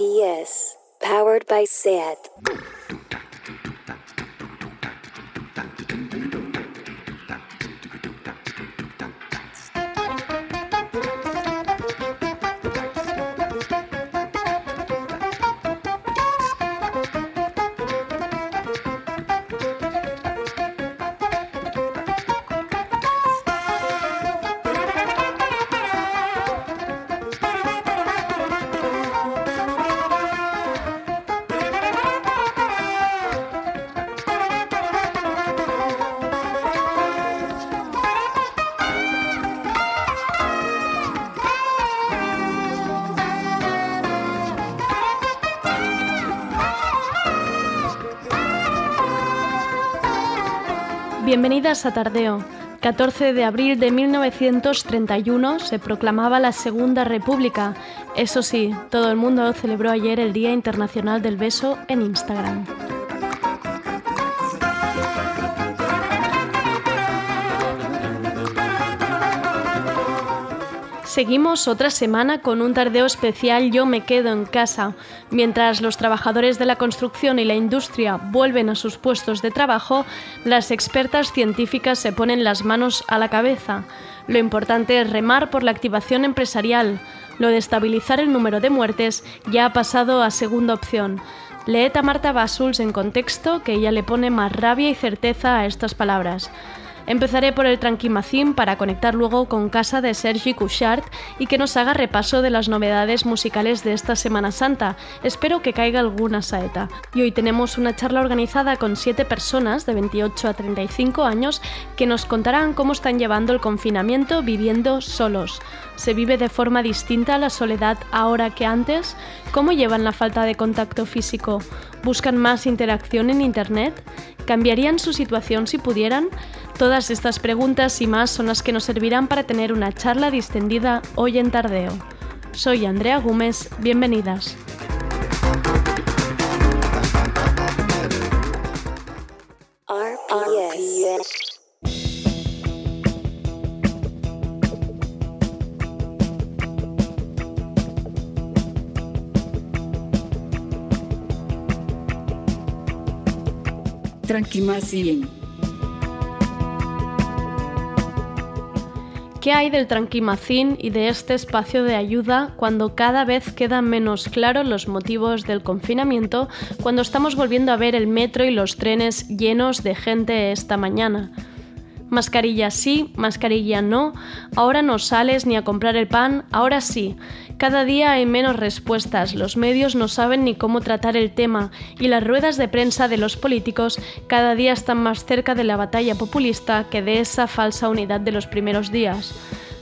RPS, powered by SAT. Bienvenidas a Tardeo. 14 de abril de 1931 se proclamaba la Segunda República. Eso sí, todo el mundo celebró ayer el Día Internacional del Beso en Instagram. Seguimos otra semana con un tardeo especial Yo me quedo en casa. Mientras los trabajadores de la construcción y la industria vuelven a sus puestos de trabajo, las expertas científicas se ponen las manos a la cabeza. Lo importante es remar por la activación empresarial. Lo de estabilizar el número de muertes ya ha pasado a segunda opción. Leed a Marta Basuls en contexto que ella le pone más rabia y certeza a estas palabras. Empezaré por el Tranquimacín para conectar luego con casa de Sergi Couchard y que nos haga repaso de las novedades musicales de esta Semana Santa. Espero que caiga alguna saeta. Y hoy tenemos una charla organizada con siete personas de 28 a 35 años que nos contarán cómo están llevando el confinamiento viviendo solos. ¿Se vive de forma distinta la soledad ahora que antes? ¿Cómo llevan la falta de contacto físico? ¿Buscan más interacción en Internet? ¿Cambiarían su situación si pudieran? Todas estas preguntas y más son las que nos servirán para tener una charla distendida hoy en Tardeo. Soy Andrea Gómez, bienvenidas. ¿Qué hay del tranquimacín y de este espacio de ayuda cuando cada vez quedan menos claros los motivos del confinamiento, cuando estamos volviendo a ver el metro y los trenes llenos de gente esta mañana? Mascarilla sí, mascarilla no, ahora no sales ni a comprar el pan, ahora sí. Cada día hay menos respuestas, los medios no saben ni cómo tratar el tema y las ruedas de prensa de los políticos cada día están más cerca de la batalla populista que de esa falsa unidad de los primeros días.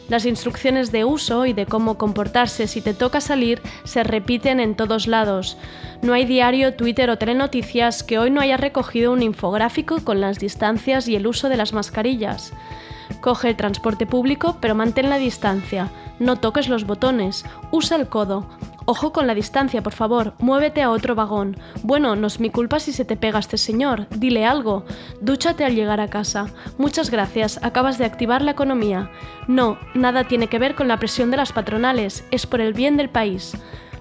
Las instrucciones de uso y de cómo comportarse si te toca salir se repiten en todos lados. No hay diario, Twitter o telenoticias que hoy no haya recogido un infográfico con las distancias y el uso de las mascarillas. Coge el transporte público, pero mantén la distancia. No toques los botones. Usa el codo. Ojo con la distancia, por favor. Muévete a otro vagón. Bueno, no es mi culpa si se te pega este señor. Dile algo. Dúchate al llegar a casa. Muchas gracias. Acabas de activar la economía. No, nada tiene que ver con la presión de las patronales. Es por el bien del país.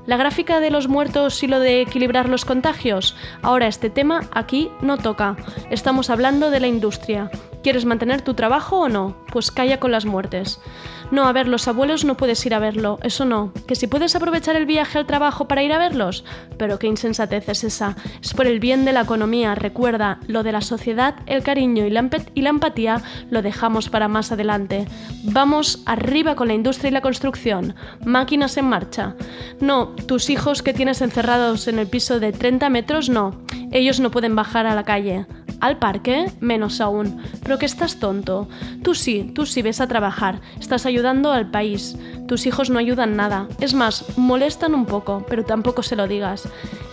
La gráfica de los muertos y lo de equilibrar los contagios. Ahora este tema aquí no toca. Estamos hablando de la industria. ¿Quieres mantener tu trabajo o no? Pues calla con las muertes. No, a ver, los abuelos no puedes ir a verlo, eso no. Que si puedes aprovechar el viaje al trabajo para ir a verlos. Pero qué insensatez es esa. Es por el bien de la economía. Recuerda, lo de la sociedad, el cariño y la, y la empatía lo dejamos para más adelante. Vamos arriba con la industria y la construcción. Máquinas en marcha. No, tus hijos que tienes encerrados en el piso de 30 metros, no. Ellos no pueden bajar a la calle. Al parque, menos aún. Pero que estás tonto. Tú sí, tú sí ves a trabajar. Estás ayudando al país. Tus hijos no ayudan nada. Es más, molestan un poco, pero tampoco se lo digas.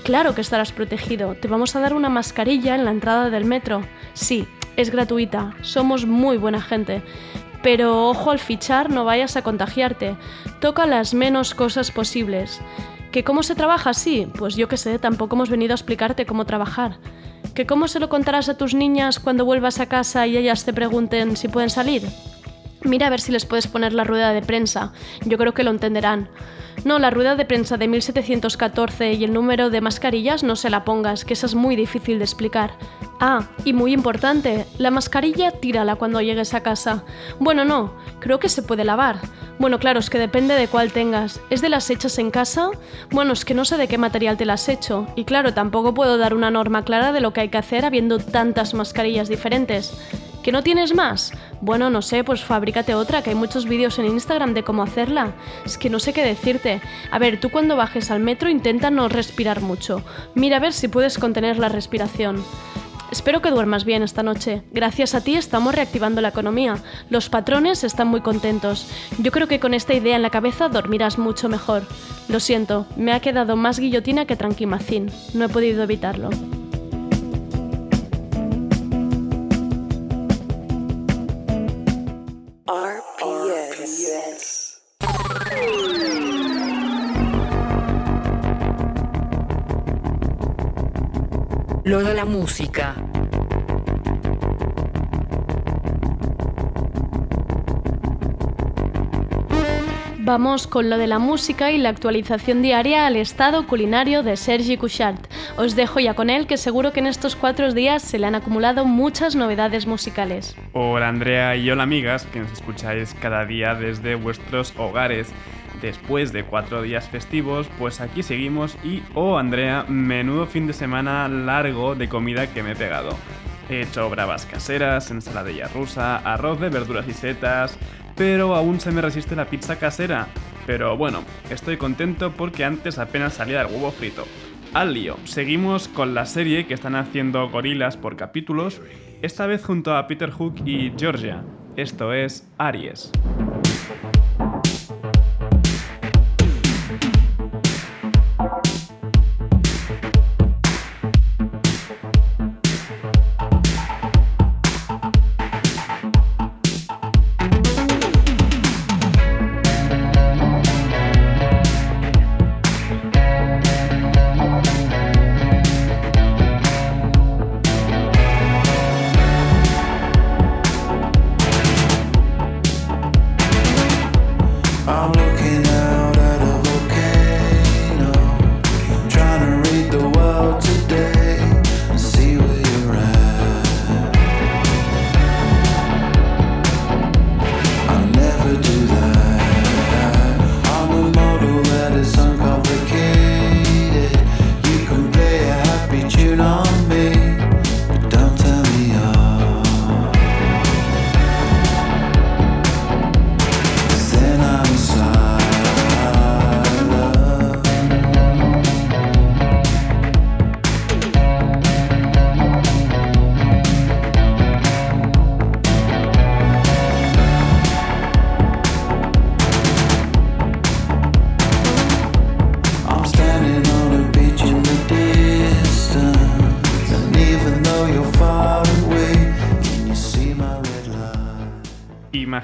Claro que estarás protegido. Te vamos a dar una mascarilla en la entrada del metro. Sí, es gratuita. Somos muy buena gente. Pero ojo al fichar, no vayas a contagiarte. Toca las menos cosas posibles. ¿Que cómo se trabaja así? Pues yo qué sé, tampoco hemos venido a explicarte cómo trabajar. ¿Que cómo se lo contarás a tus niñas cuando vuelvas a casa y ellas te pregunten si pueden salir? Mira a ver si les puedes poner la rueda de prensa, yo creo que lo entenderán. No, la rueda de prensa de 1714 y el número de mascarillas no se la pongas, que esa es muy difícil de explicar. Ah, y muy importante, la mascarilla tírala cuando llegues a casa. Bueno, no, creo que se puede lavar. Bueno, claro, es que depende de cuál tengas. ¿Es de las hechas en casa? Bueno, es que no sé de qué material te las has hecho. Y claro, tampoco puedo dar una norma clara de lo que hay que hacer habiendo tantas mascarillas diferentes. ¿Que no tienes más? Bueno, no sé, pues fabrícate otra, que hay muchos vídeos en Instagram de cómo hacerla. Es que no sé qué decirte. A ver, tú cuando bajes al metro intenta no respirar mucho. Mira a ver si puedes contener la respiración. Espero que duermas bien esta noche. Gracias a ti estamos reactivando la economía. Los patrones están muy contentos. Yo creo que con esta idea en la cabeza dormirás mucho mejor. Lo siento, me ha quedado más guillotina que tranquimacín. No he podido evitarlo. Lo de la música. Vamos con lo de la música y la actualización diaria al estado culinario de Sergi Couchard. Os dejo ya con él, que seguro que en estos cuatro días se le han acumulado muchas novedades musicales. Hola Andrea y hola amigas, que nos escucháis cada día desde vuestros hogares. Después de cuatro días festivos, pues aquí seguimos y, oh Andrea, menudo fin de semana largo de comida que me he pegado. He hecho bravas caseras, ensaladilla rusa, arroz de verduras y setas, pero aún se me resiste la pizza casera. Pero bueno, estoy contento porque antes apenas salía el huevo frito. Al lío, seguimos con la serie que están haciendo gorilas por capítulos, esta vez junto a Peter Hook y Georgia. Esto es Aries.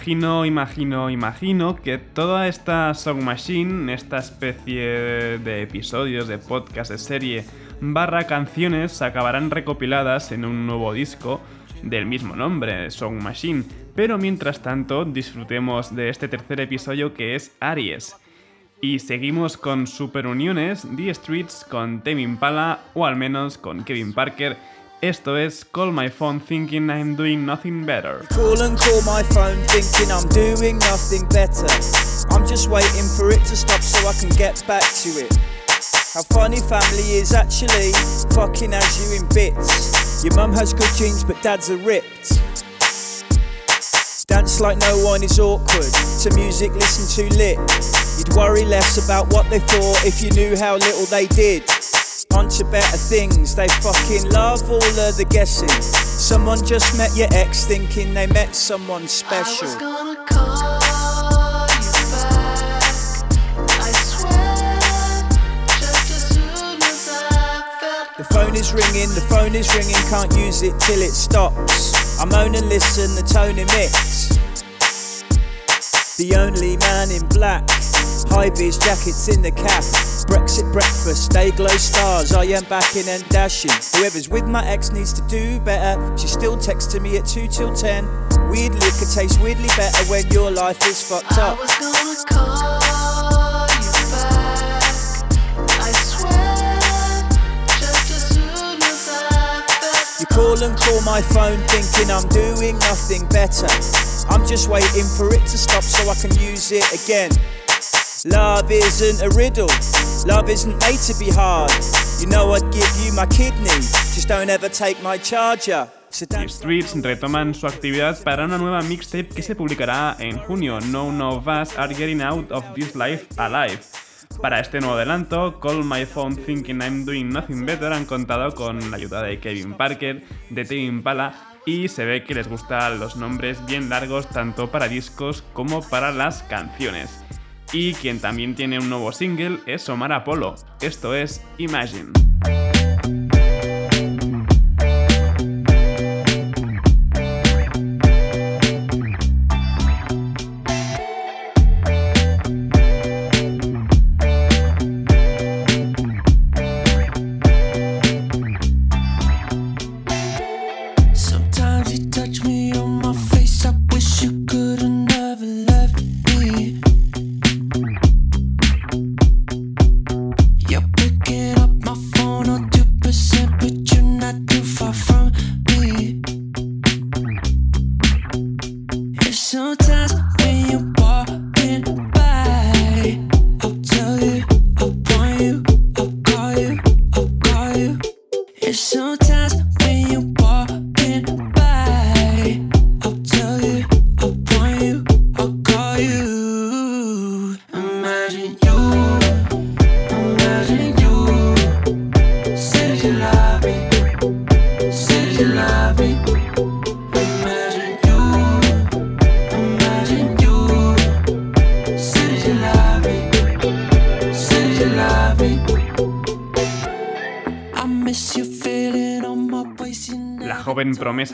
Imagino, imagino, imagino que toda esta Song Machine, esta especie de episodios, de podcast, de serie, barra canciones, acabarán recopiladas en un nuevo disco del mismo nombre, Song Machine. Pero mientras tanto, disfrutemos de este tercer episodio que es Aries. Y seguimos con Super Uniones, The Streets, con Tame Impala, o al menos con Kevin Parker Esto es Call My Phone Thinking I'm Doing Nothing Better. Call and call my phone thinking I'm doing nothing better. I'm just waiting for it to stop so I can get back to it. How funny family is actually fucking has you in bits. Your mum has good genes, but dad's are ripped. Dance like no one is awkward. To music, listen to lit. You'd worry less about what they thought if you knew how little they did onto better things. They fucking love all of the guessing. Someone just met your ex thinking they met someone special. The phone is ringing, the phone is ringing, can't use it till it stops. I moan and listen, the tone emits. The only man in black, high vis jackets in the caf. Brexit breakfast, day glow stars, I am backing and dashing. Whoever's with my ex needs to do better. She's still texting me at 2 till 10. Weird liquor tastes weirdly better when your life is fucked up. I was gonna call you back, I swear, just as soon as I bet. You call and call my phone thinking I'm doing nothing better. I'm just waiting for it to stop so I can use it again. Love isn't a riddle, love isn't made to be hard. You know I'd give you my kidney, just don't ever take my charger. The Streets retoman su actividad para una nueva mixtape que se publicará en junio, None of Us Are Getting Out of This Life Alive. Para este nuevo adelanto, Call My Phone Thinking I'm Doing Nothing Better han contado con la ayuda de Kevin Parker, de Tame Impala y se ve que les gustan los nombres bien largos tanto para discos como para las canciones. Y quien también tiene un nuevo single es Omar Apollo, esto es Imagine.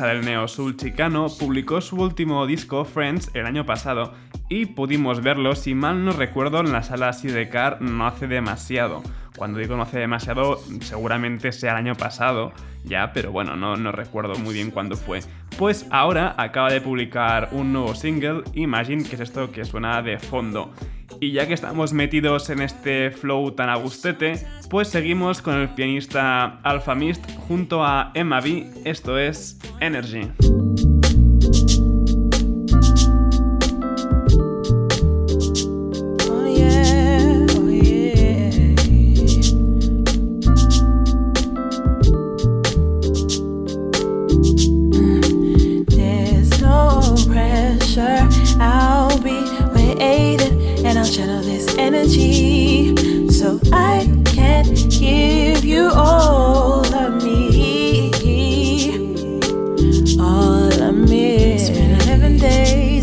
Del neo soul chicano, publicó su último disco, Friends, el año pasado, y pudimos verlo, si mal no recuerdo, en la sala Sidecar no hace demasiado. Cuando digo no hace demasiado, seguramente sea el año pasado, ya, pero bueno, no, recuerdo muy bien cuándo fue. Pues ahora acaba de publicar un nuevo single, Imagine, que es esto que suena de fondo. Y ya que estamos metidos en este flow tan agustete, pues seguimos con el pianista Alpha Mist junto a Emma B, esto es Energy.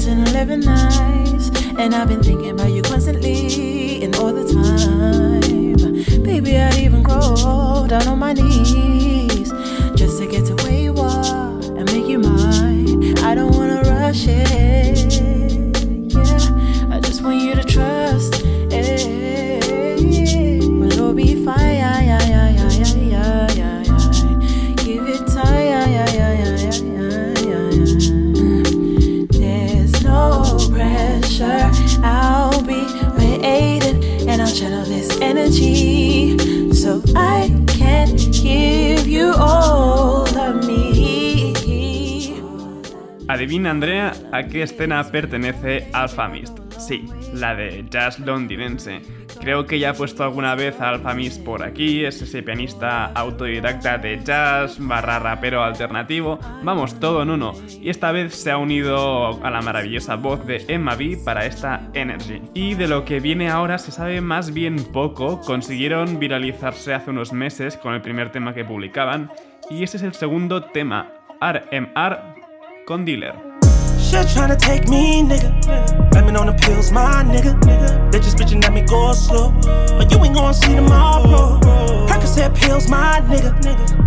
And 11 nights. And I've been thinking about you constantly and all the time. Baby, I'd even crawl down on my knees just to get to where you are and make you mine. I don't wanna rush it. Adivina Andrea a qué escena pertenece Alpha Mist. Sí, la de jazz londinense. Creo que ya he puesto alguna vez a Alpha Mist por aquí, es ese pianista autodidacta de jazz, barra rapero alternativo, vamos, todo en uno. Y esta vez se ha unido a la maravillosa voz de Emma B para esta Energy. Y de lo que viene ahora se sabe más bien poco, consiguieron viralizarse hace unos meses con el primer tema que publicaban, y ese es el segundo tema, RMR con Dealer. Shit tryna take me, nigga. Blaming on the pills, my nigga. They just bitching at me go slow. But you ain't gonna see tomorrow. Percocet pills, my nigga.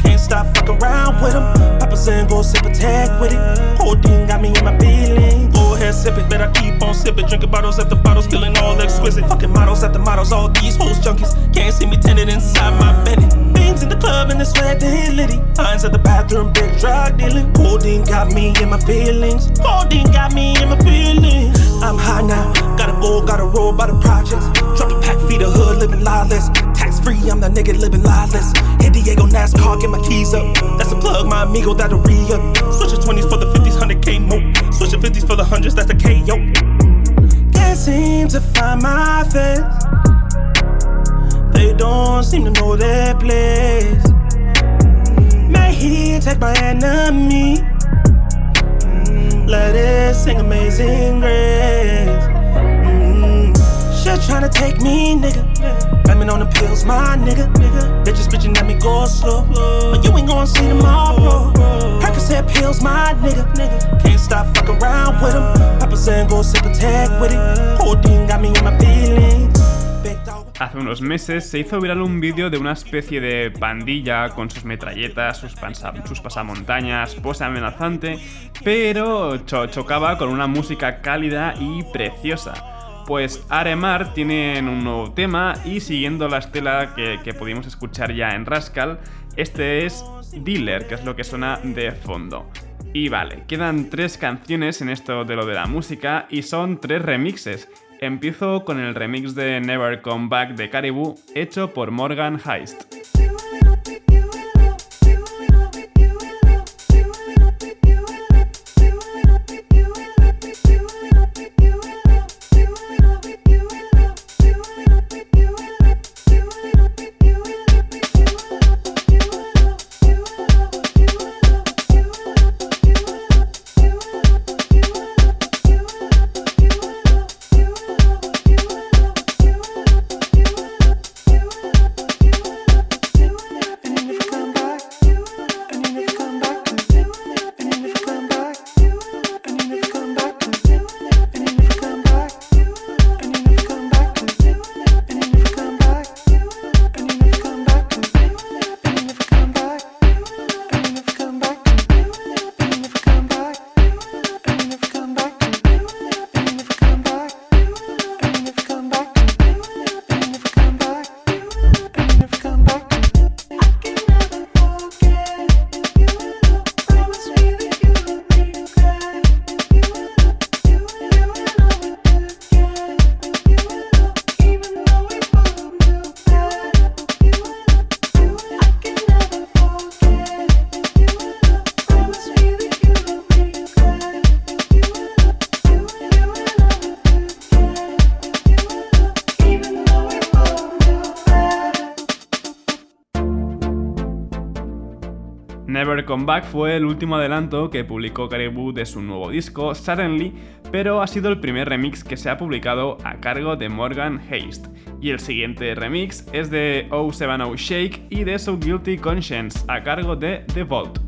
Can't stop fucking around with them. Papa saying go sip a tag with it. Holding got me in my feelings. Go ahead, sip it. Better keep on sipping. Drinking bottles after bottles, feeling all exquisite. Fucking models after models, all these hoes junkies. Can't see me tinted inside my Bentley. In the club and the sweat, they litty. Lines at the bathroom, big drug dealing. Holding got me in my feelings. Holding got me in my feelings. I'm high now, gotta go, gotta roll by the projects. Drop a pack, feed the hood, living lawless. Tax free, I'm the nigga living lawless. Hit Diego NASCAR, get my keys up. That's a plug, my amigo, that'll re up. Switching 20s for the 50s, 100k more. Switching 50s for the 100s, that's the KO. Can't seem to find my face. They don't seem to know their place. May he take my enemy. Let it sing amazing grace. Mm. Shit tryna take me, nigga. Blaming on the pills, my nigga. They just bitching at me go slow. But you ain't gonna see tomorrow. Percocet pills, my nigga. Can't stop fucking around with them. Papa saying go sip a with it. Codeine got me in my feelings. Hace unos meses se hizo viral un vídeo de una especie de pandilla con sus metralletas, sus, pasamontañas, pose amenazante, pero cho- chocaba con una música cálida y preciosa. Pues Aremar tienen un nuevo tema y siguiendo la estela que, que pudimos escuchar ya en Rascal, este es Dealer, que es lo que suena de fondo. Y vale, quedan tres canciones en esto de lo de la música y son tres remixes. Empiezo con el remix de Never Come Back de Caribou, hecho por Morgan Heist. Fue el último adelanto que publicó Caribou de su nuevo disco, Suddenly, pero ha sido el primer remix que se ha publicado a cargo de Morgan Haste. Y el siguiente remix es de 070 Shake y de So Guilty Conscience, a cargo de The Vault.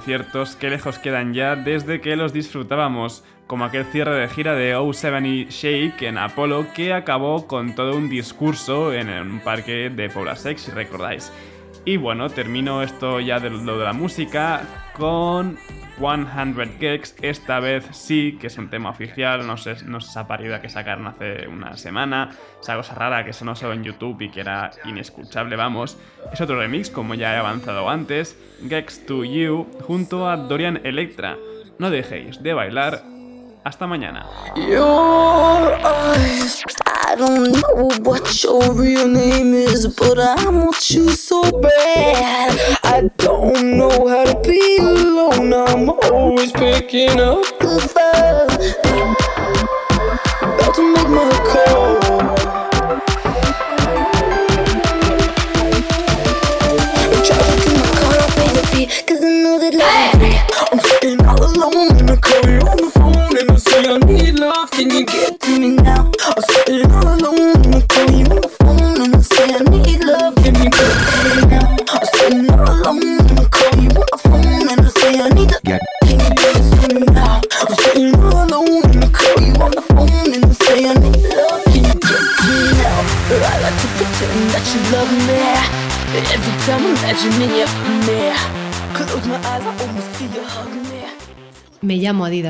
Conciertos, qué lejos quedan ya desde que los disfrutábamos, como aquel cierre de gira de 070 Shake en Apolo que acabó con todo un discurso en un parque de Poblasex, si recordáis. Y bueno, termino esto ya de lo de la música con 100 Gex, esta vez sí, que es un tema oficial, no sé, no sé esa parida que sacaron hace una semana, esa cosa rara que sonó solo en YouTube y que era inescuchable, vamos. Es otro remix, como ya he avanzado antes, Gex to You, junto a Dorian Electra. No dejéis de bailar Hasta mañana. Your eyes. I don't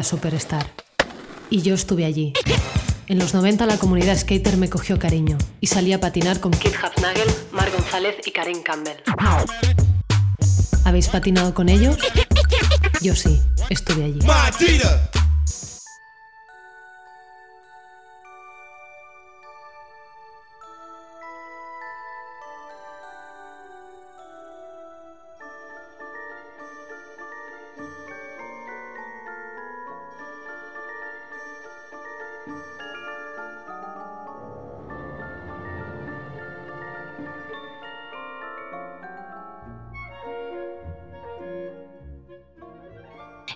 Superstar. Y yo estuve allí. En los 90 la comunidad skater me cogió cariño y salí a patinar con Kit Hafnagel, Mar González y Karen Campbell. ¿Habéis patinado con ellos? Yo sí, estuve allí.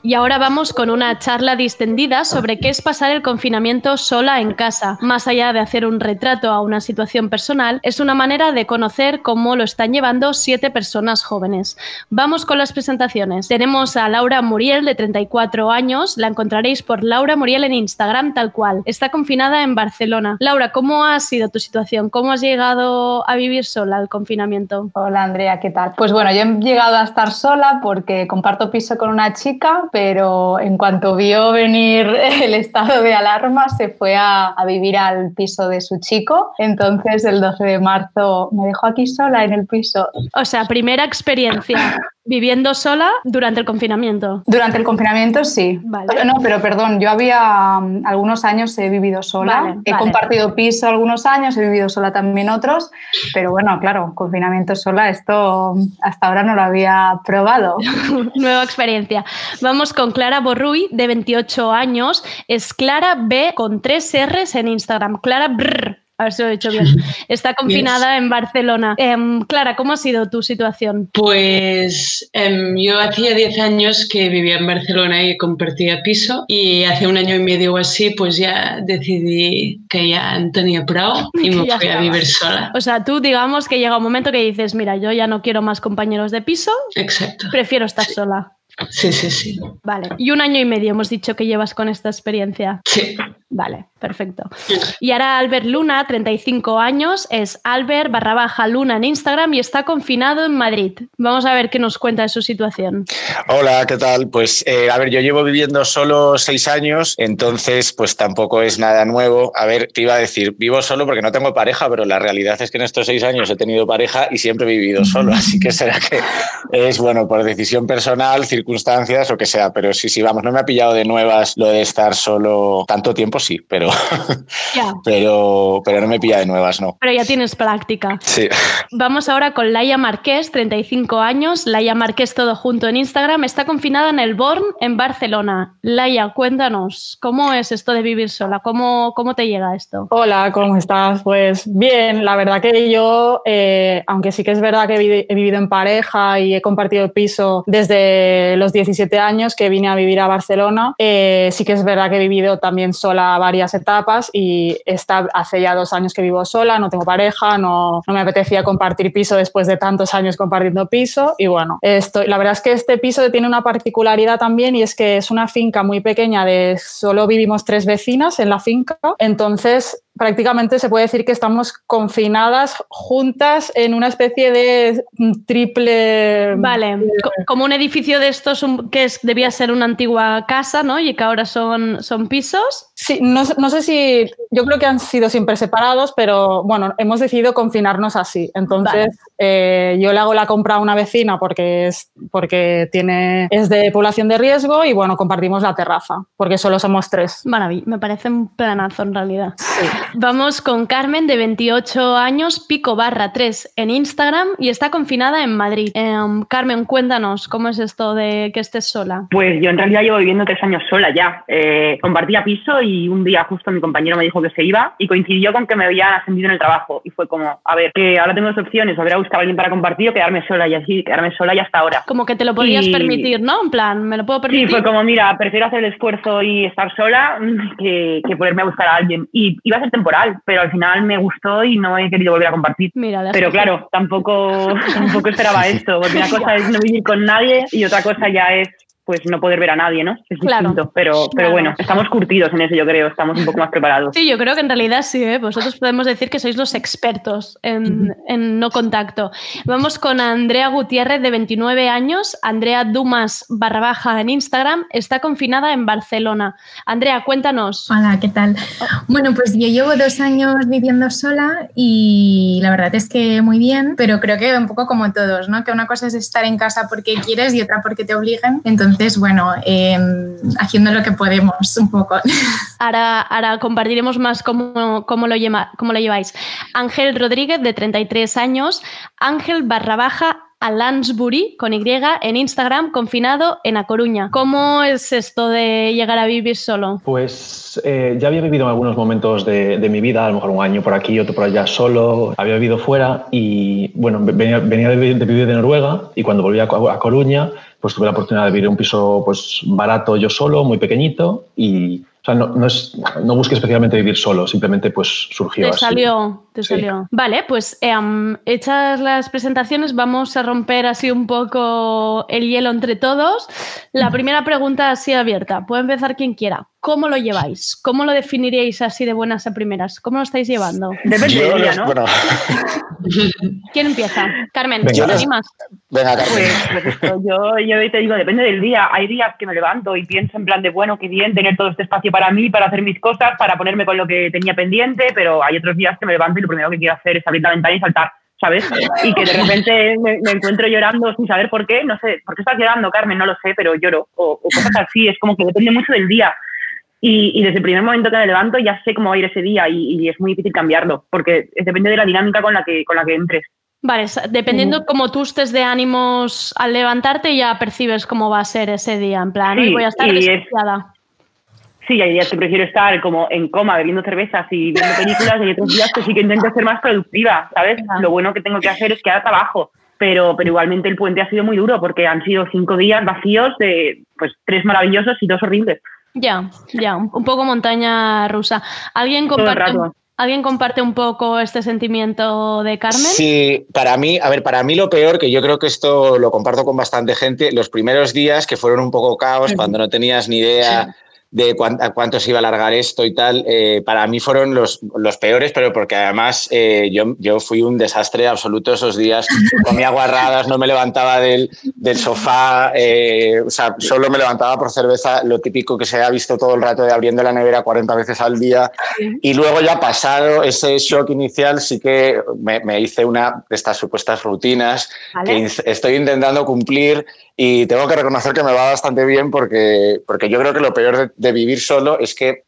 Y ahora vamos con una charla distendida sobre qué es pasar el confinamiento sola en casa. Más allá de hacer un retrato a una situación personal, es una manera de conocer cómo lo están llevando siete personas jóvenes. Vamos con las presentaciones. Tenemos a Laura Muriel, de 34 años. La encontraréis por Laura Muriel en Instagram, tal cual. Está confinada en Barcelona. Laura, ¿cómo ha sido tu situación? ¿Cómo has llegado a vivir sola el confinamiento? Hola Andrea, ¿qué tal? Pues bueno, yo he llegado a estar sola porque comparto piso con una chica, pero en cuanto vio venir el estado de alarma se fue a, a, vivir al piso de su chico. Entonces el 12 de marzo me dejó aquí sola en el piso. O sea, primera experiencia viviendo sola durante el confinamiento. Durante el confinamiento sí. Vale. Pero no, pero perdón, yo había um, algunos años he vivido sola. Vale, he vale. compartido piso algunos años, he vivido sola también otros, pero bueno, claro, confinamiento sola, esto hasta ahora no lo había probado. Nueva experiencia. Vamos con Clara Borruy, de 28 años. Es Clara B con tres R's en Instagram. Clara Brr. A ver si lo he dicho bien. Está confinada en Barcelona. Em, Clara, ¿cómo ha sido tu situación? Pues em, yo hacía 10 años que vivía en Barcelona y compartía piso y hace un año y medio o así pues ya decidí que ya tenía prou y me fui a vivir sola. O sea, tú digamos que llega un momento que dices, mira, yo ya no quiero más compañeros de piso, Exacto. prefiero estar sola. Sí, sí, sí. Vale. Y un año y medio hemos dicho que llevas con esta experiencia. Sí. Vale, perfecto. Y ahora Albert Luna, 35 años, es Albert barra baja Luna en Instagram y está confinado en Madrid. Vamos a ver qué nos cuenta de su situación. Hola, ¿qué tal? Pues eh, a ver, yo llevo viviendo solo seis años, entonces pues tampoco es nada nuevo. A ver, te iba a decir, vivo solo porque no tengo pareja, pero la realidad es que en estos seis años he tenido pareja y siempre he vivido solo, así que será que es bueno por decisión personal, circunstancias o que sea, pero sí, sí, vamos, no me ha pillado de nuevas lo de estar solo tanto tiempo, sí, pero, pero, pero no me pilla de nuevas, no. pero ya tienes práctica. Sí. Vamos ahora con Laia Marqués, 35 años. Laia Marqués todo junto en Instagram. Está confinada en el Born, en Barcelona. Laia, cuéntanos, ¿cómo es esto de vivir sola? ¿Cómo, cómo te llega esto? Hola, ¿cómo estás? Pues bien, la verdad que yo, eh, aunque sí que es verdad que he vivido en pareja y he compartido el piso desde los 17 años que vine a vivir a Barcelona, eh, sí que es verdad que he vivido también sola varias etapas y está, hace ya dos años que vivo sola, no tengo pareja, no, no me apetecía compartir piso después de tantos años compartiendo piso y bueno, estoy, la verdad es que este piso tiene una particularidad también y es que es una finca muy pequeña de solo vivimos tres vecinas en la finca, entonces prácticamente se puede decir que estamos confinadas juntas en una especie de triple... Vale, co- como un edificio de estos que es- debía ser una antigua casa, ¿no? Y que ahora son, son pisos. Sí, no, no, sé si, yo creo que han sido siempre separados, pero bueno, hemos decidido confinarnos así. Entonces, vale. eh, yo le hago la compra a una vecina porque, es, porque tiene, es de población de riesgo y bueno, compartimos la terraza, porque solo somos tres. Maravilla, me parece un planazo en realidad. Sí. Vamos con Carmen, de 28 años, pico barra 3 en Instagram y está confinada en Madrid. Eh, Carmen, cuéntanos, ¿cómo es esto de que estés sola? Pues yo en realidad llevo viviendo tres años sola ya. Eh, compartía piso y un día justo mi compañero me dijo que se iba y coincidió con que me habían ascendido en el trabajo y fue como, a ver, que ahora tengo dos opciones, volver a buscar a alguien para compartir o quedarme sola y así, quedarme sola y hasta ahora. Como que te lo podías y... permitir, ¿no? En plan, ¿me lo puedo permitir? Sí, fue como, mira, prefiero hacer el esfuerzo y estar sola que, que ponerme a buscar a alguien. Y iba a ser temporal, pero al final me gustó y no he querido volver a compartir. Mira, pero claro, tampoco, tampoco esperaba esto, porque una cosa es no vivir con nadie y otra cosa ya es pues no poder ver a nadie, ¿no? Es claro. distinto, pero, Claro. pero bueno, estamos curtidos en eso, yo creo, estamos un poco más preparados. Sí, yo creo que en realidad sí, ¿eh? vosotros podemos decir que sois los expertos en, en, no contacto. Vamos con Andrea Gutiérrez, de 29 años, Andrea Dumas barra baja en Instagram, está confinada en Barcelona. Andrea, cuéntanos. Hola, ¿qué tal? Bueno, pues yo llevo dos años viviendo sola y la verdad es que muy bien, pero creo que un poco como todos, ¿no? Que una cosa es estar en casa porque quieres y otra porque te obligan. Entonces, entonces, bueno, eh, haciendo lo que podemos un poco. Ahora, ahora compartiremos más cómo, cómo, lo lleva, cómo lo lleváis. Ángel Rodríguez, de 33 años, Ángel barra baja a Lansbury con Y en Instagram, confinado en A Coruña. ¿Cómo es esto de llegar a vivir solo? Pues eh, ya había vivido en algunos momentos de, de, mi vida, a lo mejor un año por aquí, otro por allá solo, había vivido fuera y bueno, venía, venía de, de, vivir de Noruega y cuando volví a, a Coruña pues tuve la oportunidad de vivir en un piso pues barato yo solo, muy pequeñito y o sea, no, no, es, no busqué especialmente vivir solo, simplemente pues surgió te así. Salió, te salió. Vale, pues eh, hechas las presentaciones, vamos a romper así un poco el hielo entre todos. La primera pregunta así abierta, puede empezar quien quiera. ¿Cómo lo lleváis? ¿Cómo lo definiríais así de buenas a primeras? ¿Cómo lo estáis llevando? Depende del día, ¿no? Bueno. ¿Quién empieza? Carmen, Venga, ¿te animas? Venga, Carmen. Pues, pues yo, yo te digo, depende del día. Hay días que me levanto y pienso en plan de, bueno, qué bien tener todo este espacio para mí, para hacer mis cosas, para ponerme con lo que tenía pendiente, pero hay otros días que me levanto y lo primero que quiero hacer es abrir la ventana y saltar. ¿sabes? Y que de repente me, me, encuentro llorando sin saber por qué, no sé, ¿por qué estás llorando, Carmen? No lo sé, pero lloro, o, o cosas así, es como que depende mucho del día. Y, y, desde el primer momento que me levanto ya sé cómo va a ir ese día y, y, es muy difícil cambiarlo, porque depende de la dinámica con la que, con la que entres. Vale, dependiendo mm. cómo tú estés de ánimos al levantarte, ya percibes cómo va a ser ese día, en plan, sí, voy a estar desquiciada. Sí, hay días que prefiero estar como en coma bebiendo cervezas y viendo películas y otros días que sí que intento ser más productiva, ¿sabes? Lo bueno que tengo que hacer es que haga trabajo, pero, pero igualmente el puente ha sido muy duro porque han sido cinco días vacíos de pues tres maravillosos y dos horribles. Ya, ya, un poco montaña rusa. ¿Alguien comparte, ¿Alguien comparte un poco este sentimiento de Carmen? Sí, para mí, a ver, para mí lo peor, que yo creo que esto lo comparto con bastante gente, los primeros días que fueron un poco caos, cuando no tenías ni idea... De cuánto, cuánto se iba a alargar esto y tal, eh, para mí fueron los, los, peores, pero porque además eh, yo, yo fui un desastre absoluto esos días, comía guarradas, no me levantaba del, del sofá, eh, o sea, solo me levantaba por cerveza, lo típico que se ha visto todo el rato de abriendo la nevera 40 veces al día, y luego ya pasado ese shock inicial sí que me, me hice una de estas supuestas rutinas ¿Vale? que estoy intentando cumplir y tengo que reconocer que me va bastante bien porque, porque yo creo que lo peor de, de vivir solo es que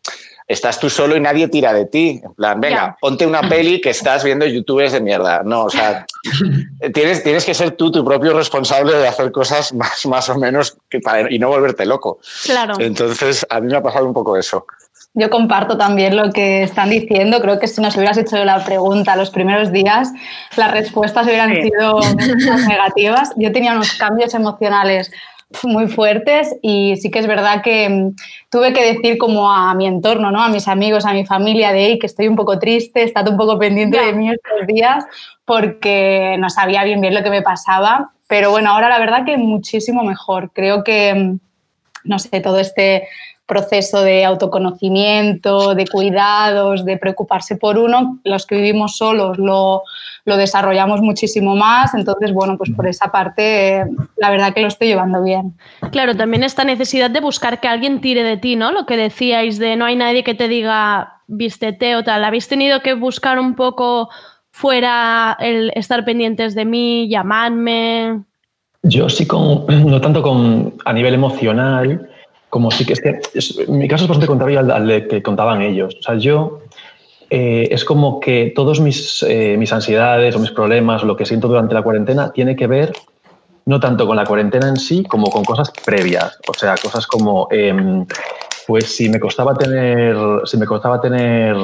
estás tú solo y nadie tira de ti. En plan, venga, yeah. ponte una peli que estás viendo youtubers de mierda. No, o sea, tienes, tienes que ser tú tu propio responsable de hacer cosas más, más o menos que para, y no volverte loco. Claro. Entonces, a mí me ha pasado un poco eso. Yo comparto también lo que están diciendo. Creo que si nos hubieras hecho la pregunta los primeros días, las respuestas hubieran sí. sido negativas. Yo tenía unos cambios emocionales muy fuertes y sí que es verdad que mm, tuve que decir como a mi entorno, ¿no? a mis amigos, a mi familia de hey, que estoy un poco triste, estad un poco pendiente yeah. de mí estos días porque no sabía bien bien lo que me pasaba. Pero bueno, ahora la verdad que muchísimo mejor. Creo que, mm, no sé, todo este proceso de autoconocimiento, de cuidados, de preocuparse por uno, los que vivimos solos lo, lo desarrollamos muchísimo más. Entonces, bueno, pues por esa parte, eh, la verdad que lo estoy llevando bien. Claro, también esta necesidad de buscar que alguien tire de ti, ¿no? Lo que decíais de no hay nadie que te diga vístete o tal. ¿Habéis tenido que buscar un poco fuera el estar pendientes de mí, llamarme? Yo sí con, no tanto con a nivel emocional, como sí que es que, mi caso es bastante contrario al, que contaban ellos. O sea, yo eh, es como que todos mis, eh, mis ansiedades o mis problemas lo que siento durante la cuarentena tiene que ver no tanto con la cuarentena en sí como con cosas previas. O sea, cosas como, em, pues si me costaba tener, si me costaba tener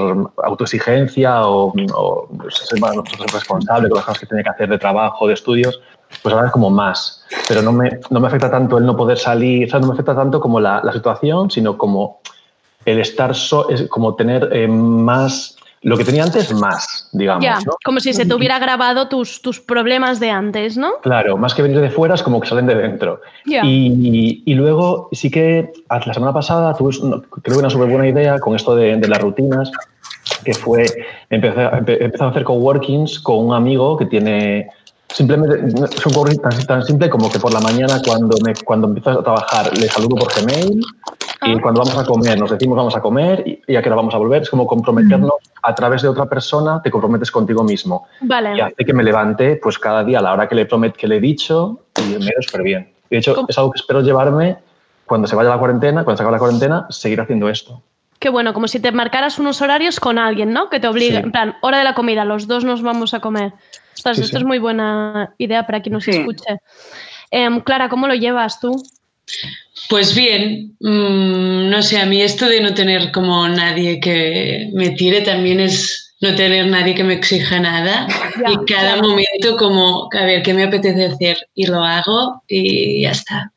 autoexigencia o, o ser más responsable con las cosas que tenía que hacer de trabajo, de estudios, pues ahora es como más. Pero no me, no me afecta tanto el no poder salir, o sea, no me afecta tanto como la, la situación, sino como el estar, so- es como tener eh, más, lo que tenía antes más, digamos. Ya, ¿no? como si se te hubiera grabado tus, tus problemas de antes, ¿no? Claro, más que venir de fuera es como que salen de dentro. Ya. Y, y luego sí que a- la semana pasada tuve una- creo que una súper buena idea con esto de, de las rutinas, que fue empezar, empe- empezar a hacer coworkings con un amigo que tiene simplemente es un coworking tan, tan simple como que por la mañana cuando me cuando empiezo a trabajar le saludo por Gmail y cuando vamos a comer nos decimos vamos a comer y, y a qué hora vamos a volver es como comprometernos a través de otra persona te comprometes contigo mismo Vale. y hace que me levante pues cada día a la hora que le promet que le he dicho y me da súper bien. De hecho, es algo que espero llevarme cuando se vaya la cuarentena, cuando se acabe la cuarentena, seguir haciendo esto. Qué bueno, como si te marcaras unos horarios con alguien, ¿no? Que te obligue, Sí. en plan, hora de la comida, los dos nos vamos a comer. Ostras, Sí, esto sí. es muy buena idea para quien nos Sí. escuche. Em, Clara, ¿cómo lo llevas tú? Pues bien, mm, no sé, a mí esto de no tener como nadie que me tire también es no tener nadie que me exija nada Ya, y cada claro. momento como, a ver, ¿qué me apetece hacer? Y lo hago y ya está.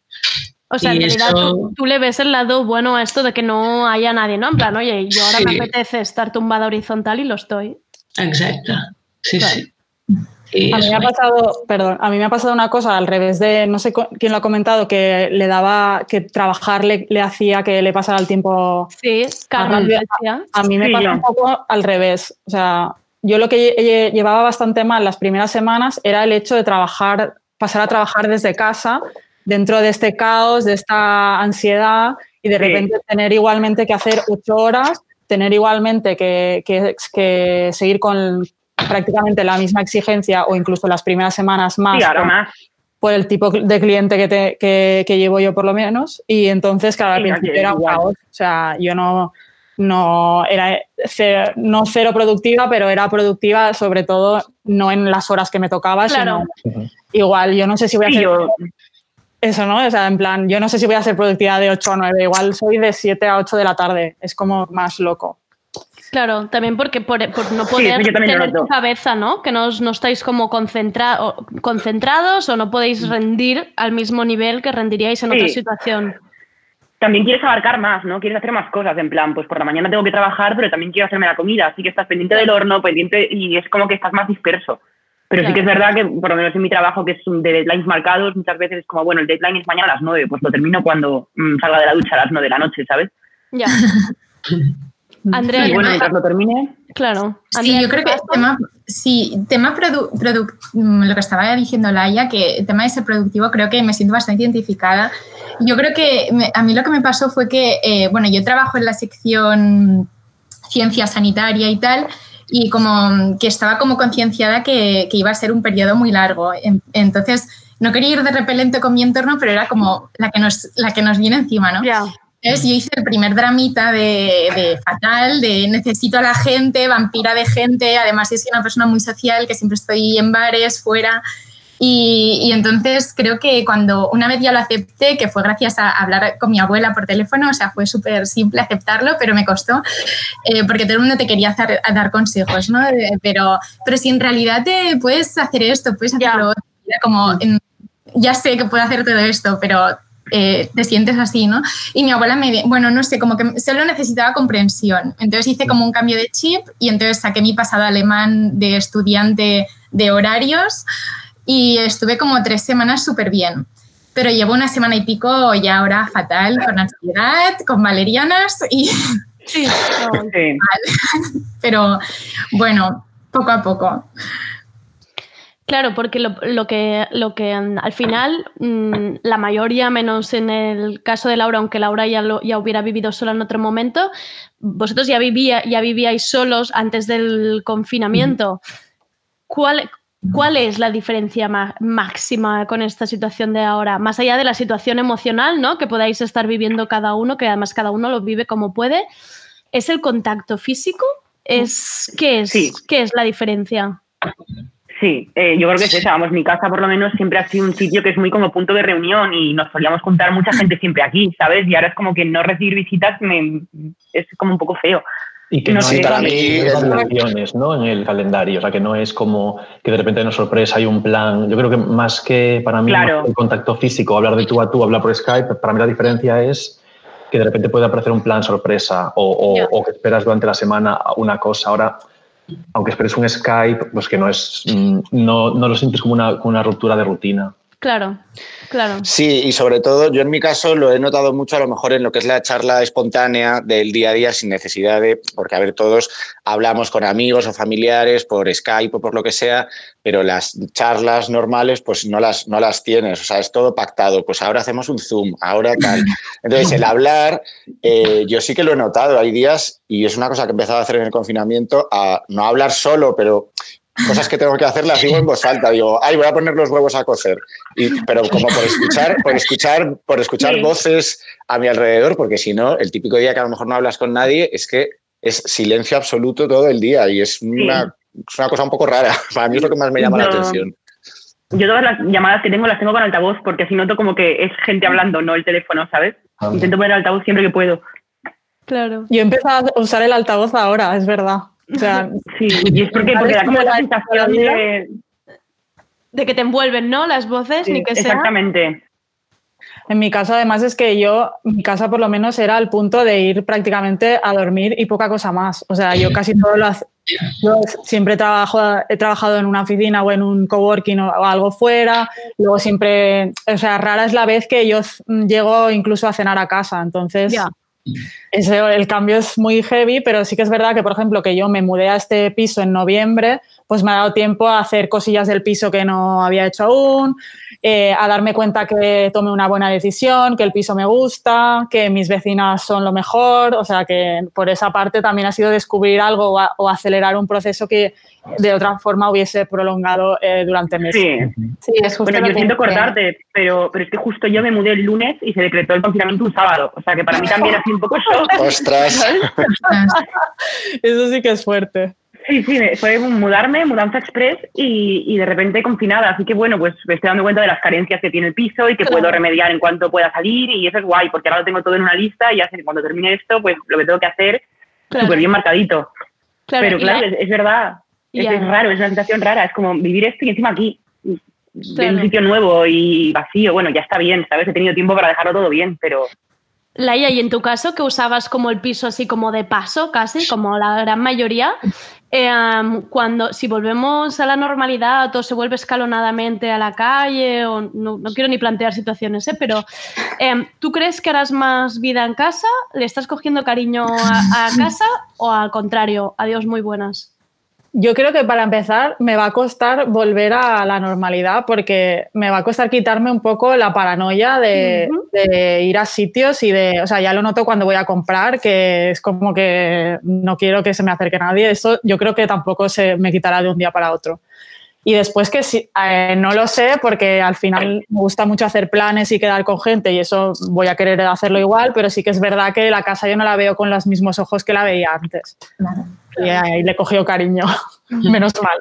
O sea, en Y realidad eso- tú, tú le ves el lado bueno a esto de que no haya nadie, ¿no? En plan, oye, yo ahora me apetece estar tumbada horizontal y lo estoy. Exacto, sí, sí. A mí me ha pasado, perdón, a mí me ha pasado una cosa al revés de, no sé quién lo ha comentado, que le daba, que trabajar le, le hacía que le pasara el tiempo. Sí, decía. A mí me Sí, pasa un poco al revés. O sea, yo lo que lle- lle- llevaba bastante mal las primeras semanas era el hecho de trabajar, pasar a trabajar desde casa, dentro de este caos, de esta ansiedad, y de Sí. repente tener igualmente que hacer ocho horas, tener igualmente que, que- que seguir con prácticamente la misma exigencia o incluso las primeras semanas más. Sí, ahora por- más. por el tipo de cliente que, te- que, que llevo yo por lo menos. Y entonces, claro, al Sí, principio era un caos. O sea, yo no, no era cero, no cero productiva, pero era productiva sobre todo no en las horas que me tocaba, Claro. sino igual, yo no sé si voy a hacer... yo- Eso, ¿no? O sea, en plan, yo no sé si voy a ser productiva de 8 a 9, igual soy de 7 a 8 de la tarde, es como más loco. Claro, también porque por, por no poder tener tu cabeza, ¿no? Que no, estáis como concentra- concentrados o no podéis rendir al mismo nivel que rendiríais en Sí. otra situación. también quieres abarcar más, ¿no? Quieres hacer más cosas, en plan, pues por la mañana tengo que trabajar, pero también quiero hacerme la comida, así que estás pendiente del horno, pendiente, y es como que estás más disperso. Pero sí que es verdad que, por lo menos en mi trabajo, que es de deadlines marcados, muchas veces es como, bueno, el deadline es mañana a las 9, pues lo termino cuando mm, salga de la ducha a las 9 de la noche, ¿sabes? Ya. Andrea, y bueno, ¿qué mientras lo termine. Claro. Sí, Andrea, yo ¿qué creo que pasa? tema, sí, tema produ- produ- mm, lo que estaba diciendo Laia, que el tema de ser productivo, creo que me siento bastante identificada. Yo creo que me- a mí lo que me pasó fue que, eh, bueno, yo trabajo en la sección ciencia sanitaria y tal, y como que estaba como concienciada que, que iba a ser un periodo muy largo. En- Entonces, no quería ir de repelente con mi entorno, pero era como la que nos, la que nos viene encima, ¿no? Ya. Entonces, yo hice el primer dramita de, de fatal, de necesito a la gente, vampira de gente, además yo soy una persona muy social, que siempre estoy en bares, fuera. Y, y entonces creo que cuando una vez ya lo acepté, que fue gracias a hablar con mi abuela por teléfono, o sea, fue súper simple aceptarlo, pero me costó, eh, porque todo el mundo te quería hacer- dar consejos, ¿no? Pero, pero si en realidad te puedes hacer esto, puedes hacer lo otro, como, en- ya sé que puedo hacer todo esto, pero eh, te sientes así, ¿no? Y mi abuela me, bueno, no sé, como que solo necesitaba comprensión. Entonces hice como un cambio de chip y entonces saqué mi pasado alemán de estudiante de horarios y estuve como tres semanas súper bien. pero llevo una semana y pico ya ahora fatal, con ansiedad, con valerianas y... Sí, pero bueno, poco a poco. Claro, porque lo, lo que, lo que mm, al final mm, la mayoría, menos en el caso de Laura, aunque Laura ya, lo, ya hubiera vivido sola en otro momento, vosotros ya, vivía, ya vivíais solos antes del confinamiento. ¿Cuál, ¿Cuál es la diferencia ma- máxima con esta situación de ahora? Más allá de la situación emocional, ¿no? Que podáis estar viviendo cada uno, que además cada uno lo vive como puede. ¿Es el contacto físico? ¿Es, ¿qué, es, ¿Qué es la diferencia? Sí, eh, yo creo que es esa. Vamos, mi casa por lo menos siempre ha sido un sitio que es muy como punto de reunión y nos solíamos juntar mucha gente siempre aquí, ¿sabes? Y ahora es como que no recibir visitas me, es como un poco feo. Y que No no, hay para mí ¿no? en el calendario. O sea, que no es como que de repente hay una sorpresa, hay un plan. Yo creo que más que para mí Claro. el contacto físico, hablar de tú a tú, hablar por Skype, para mí la diferencia es que de repente puede aparecer un plan sorpresa o, o- Ya. o que esperas durante la semana una cosa. Ahora, aunque esperes un Skype, pues que no es, mm, no, no lo sientes como una, como una ruptura de rutina. Claro, claro. Sí, y sobre todo yo en mi caso lo he notado mucho a lo mejor en lo que es la charla espontánea del día a día sin necesidad de, porque a ver, todos hablamos con amigos o familiares por Skype o por lo que sea, pero las charlas normales pues no las, no las tienes, o sea, es todo pactado, pues ahora hacemos un Zoom, ahora tal. Entonces el hablar, eh, yo sí que lo he notado, hay días, y es una cosa que he empezado a hacer en el confinamiento, a no hablar solo, pero cosas que tengo que hacer las digo en voz alta. Digo, ay, voy a poner los huevos a cocer. Y, pero como por escuchar, por escuchar, por escuchar Sí. voces a mi alrededor, porque si no, el típico día que a lo mejor no hablas con nadie es que es silencio absoluto todo el día y es una, es una cosa un poco rara. Para mí es lo que más me llama la atención. Yo todas las llamadas que tengo las tengo con altavoz porque así noto como que es gente hablando, no el teléfono, ¿sabes? Ah. Intento poner altavoz siempre que puedo. Claro. Yo he empezado a usar el altavoz ahora, es verdad. O sea, Sí, y es porque, porque da como la sensación de... De que te envuelven, ¿no? Las voces, ni que sea. Exactamente. En mi caso, además, es que yo, mi casa por lo menos era al punto de ir prácticamente a dormir y poca cosa más. O sea, yo casi todo lo hace- Yo siempre trabajo, he trabajado en una oficina o en un coworking o, algo fuera. Luego siempre, o sea, rara es la vez que yo llego incluso a cenar a casa. Entonces, Ya. El cambio es muy heavy, pero sí que es verdad que, por ejemplo, que yo me mudé a este piso en noviembre, pues me ha dado tiempo a hacer cosillas del piso que no había hecho aún, eh, a darme cuenta que tomé una buena decisión, que el piso me gusta, que mis vecinas son lo mejor, o sea que por esa parte también ha sido descubrir algo o acelerar un proceso que de otra forma hubiese prolongado eh, durante meses. Sí. Sí, es justo Bueno, yo que- siento cortarte, pero, pero es que justo yo me mudé el lunes y se decretó el confinamiento un sábado. O sea que para mí también ha sido un poco shock. Ostras. Eso sí que es fuerte. Sí, sí, fue mudarme, mudanza express y, y de repente confinada. Así que bueno, pues me estoy dando cuenta de las carencias que tiene el piso y que puedo remediar en cuanto pueda salir y eso es guay porque ahora lo tengo todo en una lista y ya sé que cuando termine esto, pues lo que tengo que hacer Claro. súper bien marcadito. Claro, Pero claro, la- es, es verdad, es, raro, es una situación rara, es como vivir esto y encima aquí, Claro. un sitio nuevo y vacío. Bueno, ya está bien, ¿sabes? He tenido tiempo para dejarlo todo bien, pero Laia, y en tu caso, que usabas como el piso así como de paso, casi, como la gran mayoría, eh, am, cuando, si volvemos a la normalidad, todo se vuelve escalonadamente a la calle, o no, no quiero ni plantear situaciones, ¿eh? pero em, ¿tú crees que harás más vida en casa? ¿Le estás cogiendo cariño a, a casa o al contrario? Adiós, muy buenas. Yo creo que para empezar me va a costar volver a la normalidad porque me va a costar quitarme un poco la paranoia de, de ir a sitios y de, o sea, ya lo noto cuando voy a comprar, que es como que no quiero que se me acerque nadie. Eso yo creo que tampoco se me quitará de un día para otro. Y después que sí, eh, no lo sé porque al final me gusta mucho hacer planes y quedar con gente y eso voy a querer hacerlo igual, pero sí que es verdad que la casa yo no la veo con los mismos ojos que la veía antes. Y ahí le he cogido cariño, menos mal.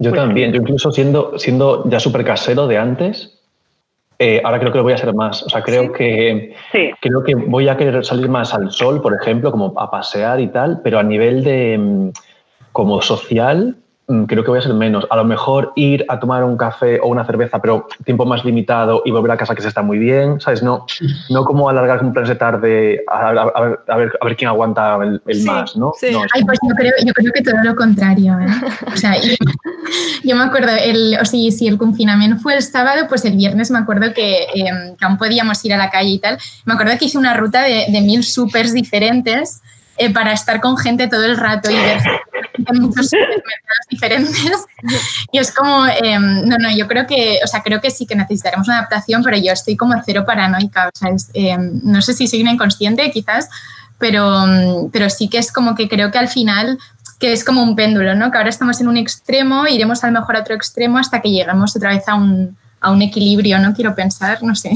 Yo también, yo incluso siendo, siendo ya súper casero de antes, eh, ahora creo que lo voy a hacer más. O sea, creo que creo que voy a querer salir más al sol, por ejemplo, como a pasear y tal, pero a nivel de mm, como social, creo que voy a ser menos. A lo mejor ir a tomar un café o una cerveza, pero tiempo más limitado y volver a casa que se está muy bien, ¿sabes? No, no como alargar un plan de tarde a, a- a ver, a, ver, a ver quién aguanta el, el más, ¿no? No, es Ay, pues yo creo, yo creo que todo lo contrario. ¿eh? O sea, yo, yo me acuerdo, el, o sea, si el confinamiento fue el sábado, pues el viernes me acuerdo que, eh, que aún podíamos ir a la calle y tal. Me acuerdo que hice una ruta de, de mil supers diferentes eh, para estar con gente todo el rato y ver en muchos supermercados diferentes. Y es como, eh, no, no, yo creo que, o sea, creo que sí que necesitaremos una adaptación, pero yo estoy como cero paranoica. O sea, es, eh, no sé si soy una inconsciente, quizás, pero, mm, pero sí que es como que creo que al final que es como un péndulo, ¿no? Que ahora estamos en un extremo, iremos a lo mejor a otro extremo hasta que lleguemos otra vez a un, a un equilibrio, ¿no? Quiero pensar, no sé.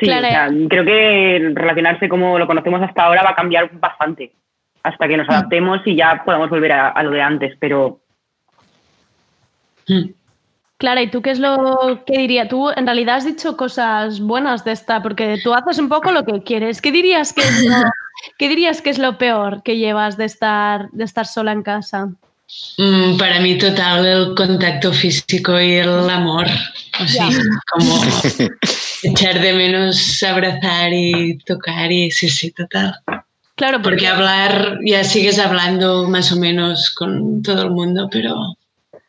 Sí, o sea, creo que relacionarse como lo conocemos hasta ahora va a cambiar bastante hasta que nos adaptemos y ya podamos volver a, a lo de antes, pero Clara, ¿y tú qué es lo que diría? Tú en realidad has dicho cosas buenas de esta, porque tú haces un poco lo que quieres. ¿Qué dirías que es lo, qué dirías que es lo peor que llevas de estar, de estar sola en casa? Mm, para mí total el contacto físico y el amor. O sea, como echar de menos abrazar y tocar y sí, sí, total. Claro, porque hablar, ya sigues hablando más o menos con todo el mundo, pero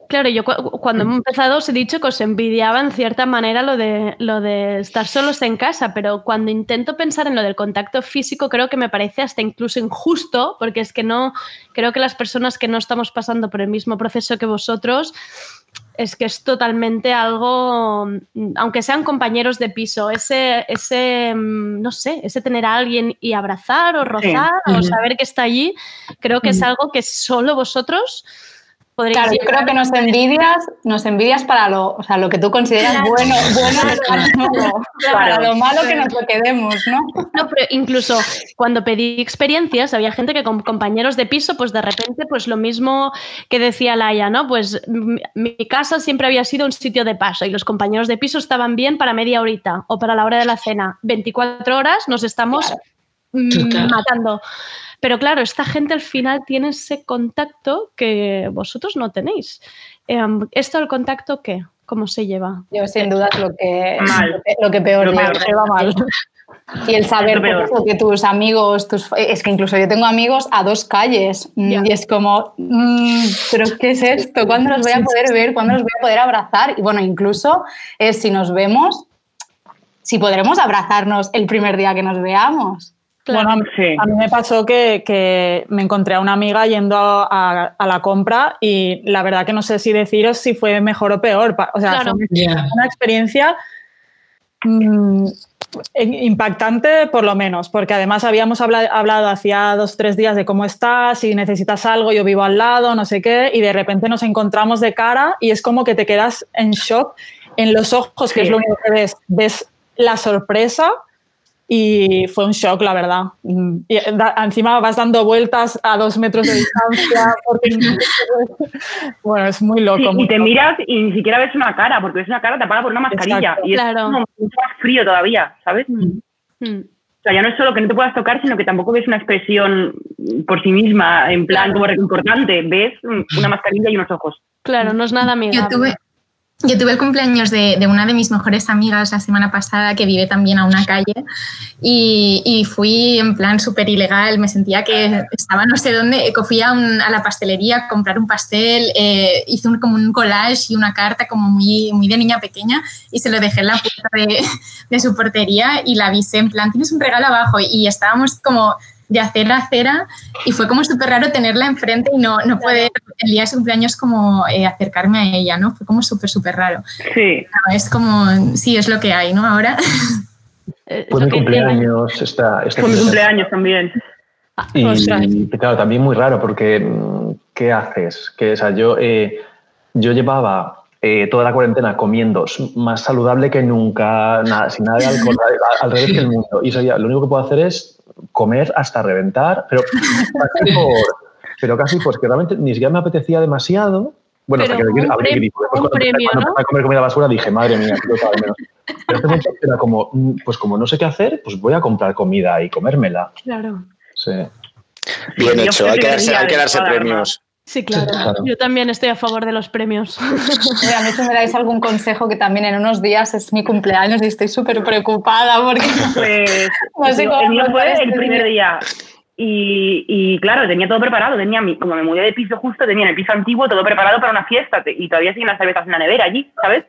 Claro, yo cu- cuando hemos empezado os he dicho que os envidiaba en cierta manera lo de, lo de estar solos en casa, pero cuando intento pensar en lo del contacto físico creo que me parece hasta incluso injusto, porque es que no, creo que las personas que no estamos pasando por el mismo proceso que vosotros, es que es totalmente algo, mm, aunque sean compañeros de piso, ese, ese mm, no sé, ese tener a alguien y abrazar o rozar o saber que está allí, creo que es algo que solo vosotros Claro, yo creo que nos envidias, nos envidias para lo, o sea, lo que tú consideras Claro. bueno, bueno para, Claro. para lo malo que nos lo quedemos, ¿no? No, pero incluso cuando pedí experiencias, había gente que con compañeros de piso, pues de repente, pues lo mismo que decía Laia, ¿no? Pues mi, mi casa siempre había sido un sitio de paso y los compañeros de piso estaban bien para media horita o para la hora de la cena. 24 horas nos estamos mm, Total. matando. Pero claro, esta gente al final tiene ese contacto que vosotros no tenéis. Em, ¿Esto el contacto qué? ¿Cómo se lleva? Yo sin duda es lo que, Mal. lo que, lo que peor Lo lleva. peor, lleva mal. Y el saber Lo pues, que tus amigos, tus, es que incluso yo tengo amigos a dos calles mm, y es como, mm, pero ¿qué es esto? ¿Cuándo los voy a poder ver? ¿Cuándo los voy a poder abrazar? Y bueno, incluso es si nos vemos, si podremos abrazarnos el primer día que nos veamos. Bueno, a mí- a mí me pasó que, que me encontré a una amiga yendo a, a- a la compra y la verdad que no sé si deciros si fue mejor o peor. O sea, Claro. fue una, experiencia mm, in- impactante por lo menos, porque además habíamos habla- hablado hacía dos, tres días de cómo estás, si necesitas algo, yo vivo al lado, no sé qué, y de repente nos encontramos de cara y es como que te quedas en shock en los ojos, que es lo único que ves. Ves la sorpresa y fue un shock, la verdad. Mm, Y da- encima vas dando vueltas a dos metros de distancia. porque- bueno, es muy loco. Sí, muy y te loco. miras y ni siquiera ves una cara, porque ves una cara tapada por una mascarilla. Exacto. Y es Claro. como mucho más frío todavía, ¿sabes? Mm. O sea, ya no es solo que no te puedas tocar, sino que tampoco ves una expresión por sí misma, en plan como reconfortante. Ves mm, una mascarilla y unos ojos. Claro, no es nada Yo amigable. tuve, yo tuve el cumpleaños de, de una de mis mejores amigas la semana pasada que vive también a una calle y, y fui en plan súper ilegal, me sentía que estaba no sé dónde, eh, fui a, un- a la pastelería a comprar un pastel, eh, hice un, como un collage y una carta como muy, muy de niña pequeña y se lo dejé en la puerta de, de su portería y la avisé en plan, tienes un regalo abajo y estábamos como de acera a acera y fue como súper raro tenerla enfrente y no, no poder el día de su cumpleaños como eh, acercarme a ella, ¿no? Fue como súper, súper raro. Sí. es como, sí, es lo que hay, ¿no? Ahora. Fue mi cumpleaños esta, este Fue mi cumpleaños también. Y Ostras. claro, también muy raro porque mm, ¿qué haces? Que, o sea, yo, eh, yo llevaba eh, toda la cuarentena comiendo más saludable que nunca, nada, sin nada de alcohol, al, al revés que el mundo. Y eso ya, lo único que puedo hacer es comer hasta reventar, pero casi por, pero casi porque realmente ni siquiera me apetecía demasiado. Bueno, Pero hasta que abrí- después cuando, empecé- premio, cuando ¿no? empecé a comer comida basura dije, madre mía, menos. Pero este momento era como, mm, pues como no sé qué hacer, pues voy a comprar comida y comérmela. Claro. Sí. Bien hecho, hay que darse, hay que premios. Sí, claro. Claro. Yo también estoy a favor de los premios. Oye, a mí si me dais algún consejo que también en unos días es mi cumpleaños y estoy súper preocupada porque Pues no sé yo- cómo el mío afrontar fue este el primer día. Y, y claro, tenía todo preparado. Tenía mi, como me mudé de piso justo, tenía en el piso antiguo todo preparado para una fiesta. Y todavía siguen las cervezas en la nevera allí, ¿sabes?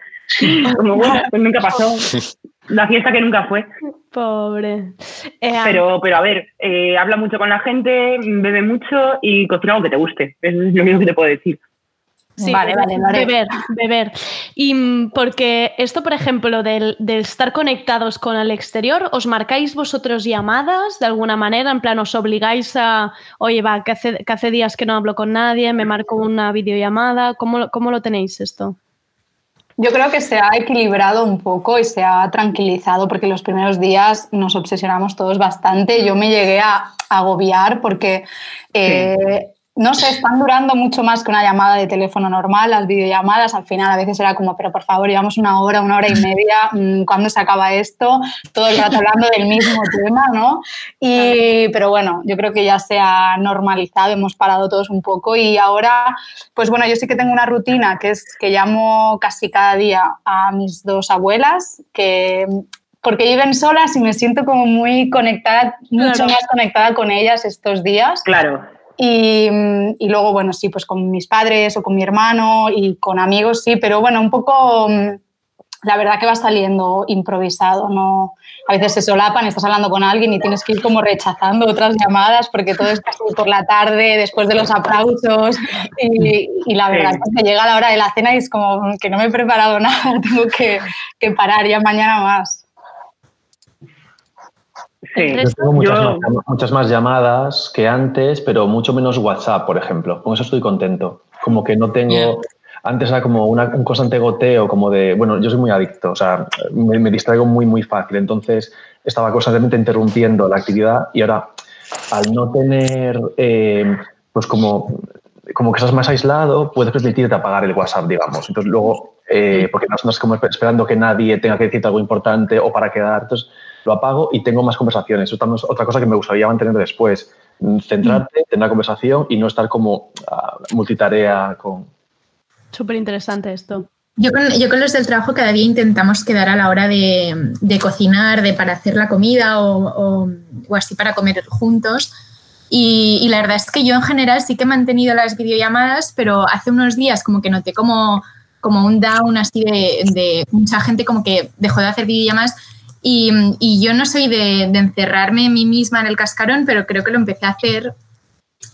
Como bueno, pues nunca pasó. La fiesta que nunca fue. Pobre. Eh, Pero, pero a ver, eh, habla mucho con la gente, bebe mucho y cocina algo que te guste. Eso es lo único que te puedo decir. Sí, Vale, vale, haré. beber, beber. Y mm, porque esto, por ejemplo, del, del estar conectados con el exterior, ¿os marcáis vosotros llamadas de alguna manera? En plan, ¿os obligáis a, oye, va, que hace, que hace días que no hablo con nadie, me marco una videollamada? ¿Cómo, lo- cómo lo tenéis esto? Yo creo que se ha equilibrado un poco y se ha tranquilizado porque los primeros días nos obsesionamos todos bastante. Yo me llegué a agobiar porque, eh, no sé, están durando mucho más que una llamada de teléfono normal, las videollamadas. Al final a veces era como, pero por favor, llevamos una hora, una hora y media, mm, ¿cuándo se acaba esto? Todo el rato hablando del mismo tema, ¿no? Y, pero bueno, yo creo que ya se ha normalizado, hemos parado todos un poco y ahora, pues bueno, yo sí que tengo una rutina que es que llamo casi cada día a mis dos abuelas, que porque viven solas y me siento como muy conectada, mucho Claro. más conectada con ellas estos días. Claro. Y, mm, y luego, bueno, sí, pues con mis padres o con mi hermano y con amigos, sí, pero bueno, un poco, mm, la verdad que va saliendo improvisado, ¿no? A veces se solapan, estás hablando con alguien y tienes que ir como rechazando otras llamadas porque todo es casi por la tarde, después de los aplausos y, y la verdad Sí. que llega la hora de la cena y es como mm, que no me he preparado nada, tengo que, que parar ya mañana más. Sí. Yo tengo muchas, Yo- Más, muchas más llamadas que antes, pero mucho menos WhatsApp, por ejemplo. Con eso estoy contento. Como que no tengo... Antes era como una- un constante goteo, como de... Bueno, yo soy muy adicto, o sea, me, me distraigo muy, muy fácil. Entonces estaba constantemente interrumpiendo la actividad y ahora, al no tener... eh, pues como, como que estás más aislado, puedes permitirte apagar el WhatsApp, digamos. Entonces luego, eh, porque no estás como esperando que nadie tenga que decirte algo importante o para quedar. Entonces lo apago y tengo más conversaciones. Eso es otra cosa que me gustaría mantener después. Mm, Centrarte, tener la conversación y no estar como ah, multitarea con... Súper interesante esto. Yo con, yo con los del trabajo cada día intentamos quedar a la hora de, de cocinar, de para hacer la comida o, o- o así para comer juntos. Y, y la verdad es que yo en general sí que he mantenido las videollamadas, pero hace unos días como que noté como, como un down así de, de mucha gente como que dejó de hacer videollamadas. Y, y yo no soy de, de encerrarme en mí misma en el cascarón, pero creo que lo empecé a hacer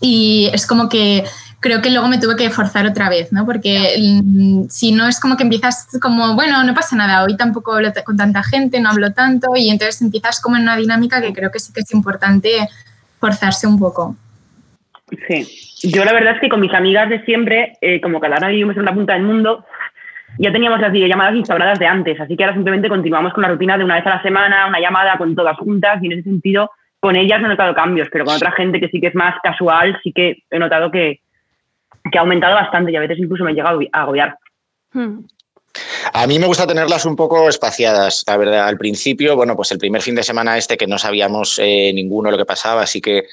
y es como que creo que luego me tuve que forzar otra vez, ¿no? Porque mm, si no es como que empiezas como, bueno, no pasa nada, hoy tampoco hablo con tanta gente, no hablo tanto y entonces empiezas como en una dinámica que creo que sí que es importante forzarse un poco. Sí, yo la verdad es que con mis amigas de siempre, eh, como cada una vivimos en una punta del mundo, ya teníamos las videollamadas instauradas de antes, así que ahora simplemente continuamos con la rutina de una vez a la semana, una llamada con todas juntas y en ese sentido con ellas no he notado cambios, pero con otra gente que sí que es más casual, sí que he notado que, que ha aumentado bastante y a veces incluso me llega a agobi- a agobiar. Hmm. A mí me gusta tenerlas un poco espaciadas, la verdad. Al principio, bueno, pues el primer fin de semana este que no sabíamos eh, ninguno lo que pasaba, así que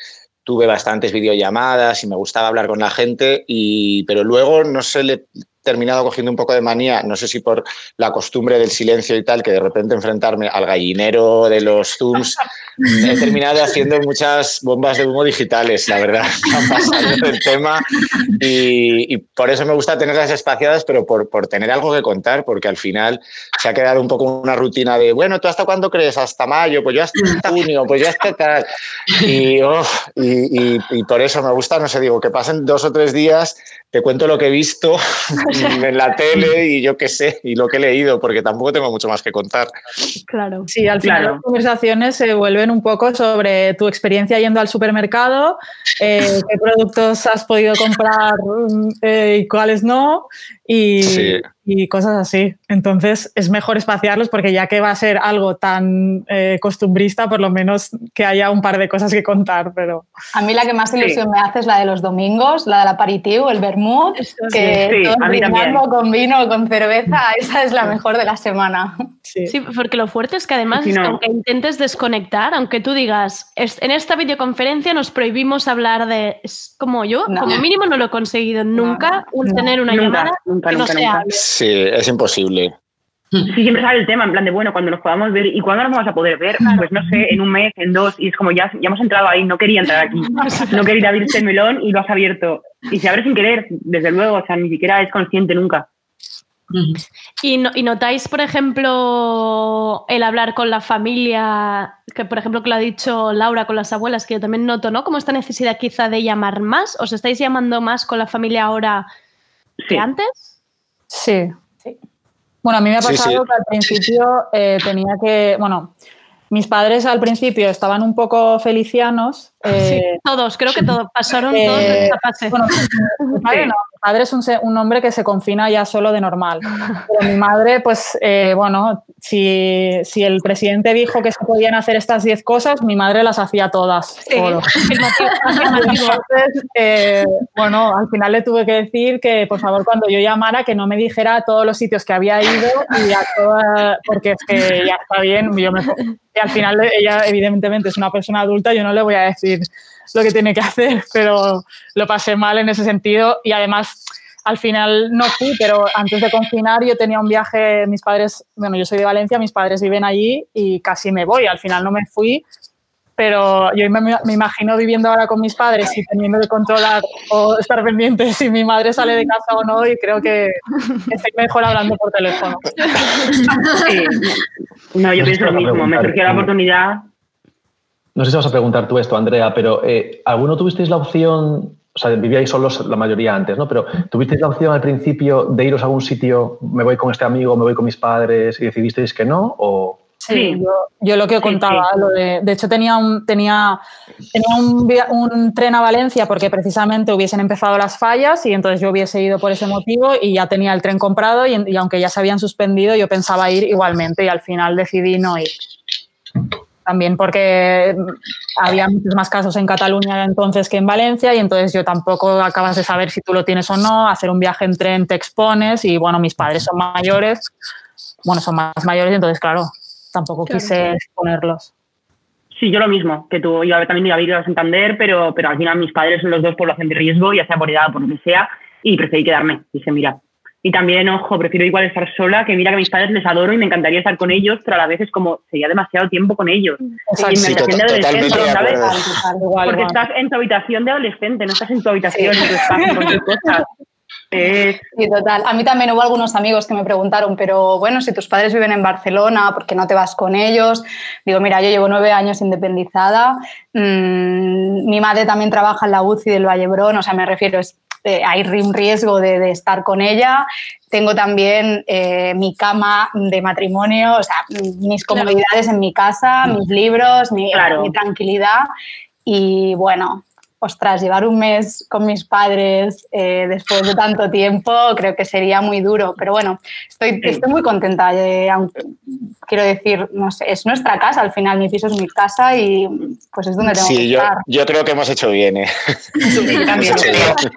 tuve bastantes videollamadas y me gustaba hablar con la gente, y, pero luego no sé, le terminado cogiendo un poco de manía, no sé si por la costumbre del silencio y tal, que de repente enfrentarme al gallinero de los Zooms, he terminado haciendo muchas bombas de humo digitales, la verdad, del tema y, y por eso me gusta tenerlas espaciadas, pero por, por tener algo que contar, porque al final se ha quedado un poco una rutina de, bueno, ¿tú hasta cuándo crees? ¿Hasta mayo? Pues yo hasta junio, pues yo hasta tal. Y, oh, y, y- y por eso me gusta, no sé, digo, que pasen dos o tres días, te cuento lo que he visto en la tele y yo qué sé, y lo que he leído, porque tampoco tengo mucho más que contar. Claro. Sí, al final Claro. las conversaciones se vuelven un poco sobre tu experiencia yendo al supermercado, eh, qué productos has podido comprar mm, eh, y cuáles no, y, Sí. y cosas así. Entonces es mejor espaciarlos porque ya que va a ser algo tan eh, costumbrista, por lo menos que haya un par de cosas que contar. Pero A mí la que más ilusión me hace es la de los domingos, la del aperitivo, el vermut, que Sí, brindando con vino o con cerveza, esa es la mejor de la semana. Sí. porque lo fuerte es que además, no. aunque intentes desconectar, aunque tú digas, "Es- en esta videoconferencia nos prohibimos hablar de. Es como yo, No. como mínimo no lo he conseguido nunca, un- tener una Nunca, llamada nunca, que no nunca, sea. nunca. Sí, es imposible. Sí, siempre sale el tema, en plan de, bueno, cuando nos podamos ver, ¿y cuándo nos vamos a poder ver? Pues no sé, en un mes, en dos, y es como ya, ya hemos entrado ahí, no quería entrar aquí, no quería abrirte el melón y lo has abierto. Y se abre sin querer, desde luego, o sea, ni siquiera es consciente nunca. Y, no- y notáis, por ejemplo, el hablar con la familia, que por ejemplo que lo ha dicho Laura con las abuelas, que yo también noto, ¿no? Como esta necesidad quizá de llamar más. ¿Os estáis llamando más con la familia ahora que antes? Sí. Bueno, a mí me ha Sí, pasado sí. que al principio eh, tenía que, bueno, mis padres al principio estaban un poco felicianos. Sí, eh, todos, creo que todos pasaron eh, todos esta fase. bueno, mi padre no, mi padre es un, un hombre que se confina ya solo de normal. Pero mi madre, pues, eh, bueno, si, si el presidente dijo que se podían hacer estas 10 cosas, mi madre las hacía todas. Entonces, eh, bueno, al final le tuve que decir que, por favor, cuando yo llamara, que no me dijera a todos los sitios que había ido y a toda- porque es que ya está bien. Yo me, y al final ella, evidentemente, es una persona adulta, yo no le voy a decir lo que tiene que hacer, pero lo pasé mal en ese sentido y además. Al final no fui, pero antes de confinar yo tenía un viaje, mis padres, bueno, yo soy de Valencia, mis padres viven allí y casi me voy. Al final no me fui, pero yo me, me imagino viviendo ahora con mis padres y teniendo que controlar o estar pendiente si mi madre sale de casa o no y creo que estoy mejor hablando por teléfono. Sí. No, yo pienso lo mismo, me surgió la oportunidad. No sé si vas a preguntar tú esto, Andrea, pero eh, ¿alguno tuvisteis la opción, o sea, vivíais solos la mayoría antes, ¿no? Pero ¿tuvisteis la opción al principio de iros a algún sitio, me voy con este amigo, me voy con mis padres y decidisteis que no? O... Sí, Yo, yo lo que contaba, lo de, de hecho tenía un, tenía, tenía un tren a Valencia porque precisamente hubiesen empezado las fallas y entonces yo hubiese ido por ese motivo y ya tenía el tren comprado y, y aunque ya se habían suspendido yo pensaba ir igualmente y al final decidí no ir. También porque había muchos más casos en Cataluña entonces que en Valencia y entonces yo tampoco acabas de saber si tú lo tienes o no, hacer un viaje en tren te expones y bueno, mis padres son mayores, bueno, son más mayores y entonces claro, tampoco Claro. quise exponerlos. Sí, yo lo mismo, que tú, yo también iba a ir a Santander, pero, pero al final mis padres son los dos población de riesgo, ya sea por edad o por lo que sea, y preferí quedarme. Dije, mira. Y también, ojo, prefiero igual estar sola, que mira que a mis padres les adoro y me encantaría estar con ellos, pero a la vez es como, sería demasiado tiempo con ellos. Exacto. Sí, Porque estás en tu habitación de adolescente, no estás en tu habitación, en tu espacio, con tus cosas. Sí, total. A mí también hubo algunos amigos que me preguntaron, pero bueno, si tus padres viven en Barcelona, ¿por qué no te vas con ellos? Digo, mira, yo llevo nueve años independizada, mm, mi madre también trabaja en la UCI del Vallebrón, o sea, me refiero, es, eh, hay un riesgo de, de estar con ella. Tengo también eh, mi cama de matrimonio, o sea, mis Claro. comodidades en mi casa, mis libros, mi, Claro. mi tranquilidad. Y bueno, ostras, llevar un mes con mis padres eh, después de tanto tiempo creo que sería muy duro. Pero bueno, estoy, estoy muy contenta. eh, aunque- quiero decir, no sé, es nuestra casa al final, mi piso es mi casa y pues es donde tengo que Sí, yo, estar. yo creo que hemos hecho bien, ¿eh? Hemos también. hecho bien.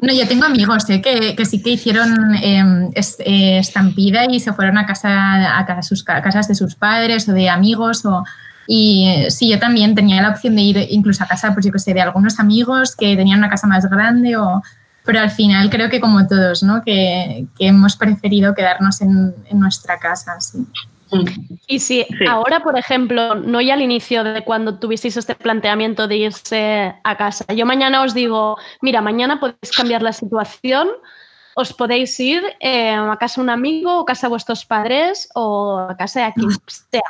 No, yo tengo amigos ¿eh? que, que sí que hicieron eh, es- eh, estampida y se fueron a casa a ca- sus ca- casas de sus padres o de amigos o y eh, sí yo también tenía la opción de ir incluso a casa pues yo que sé de algunos amigos que tenían una casa más grande o pero al final creo que como todos no que, que hemos preferido quedarnos en, en nuestra casa sí. Y si ahora, por ejemplo, no ya al inicio de cuando tuvisteis este planteamiento de irse a casa, yo mañana os digo, mira, mañana podéis cambiar la situación, os podéis ir eh, a casa de un amigo o a casa de vuestros padres o a casa de quien sea.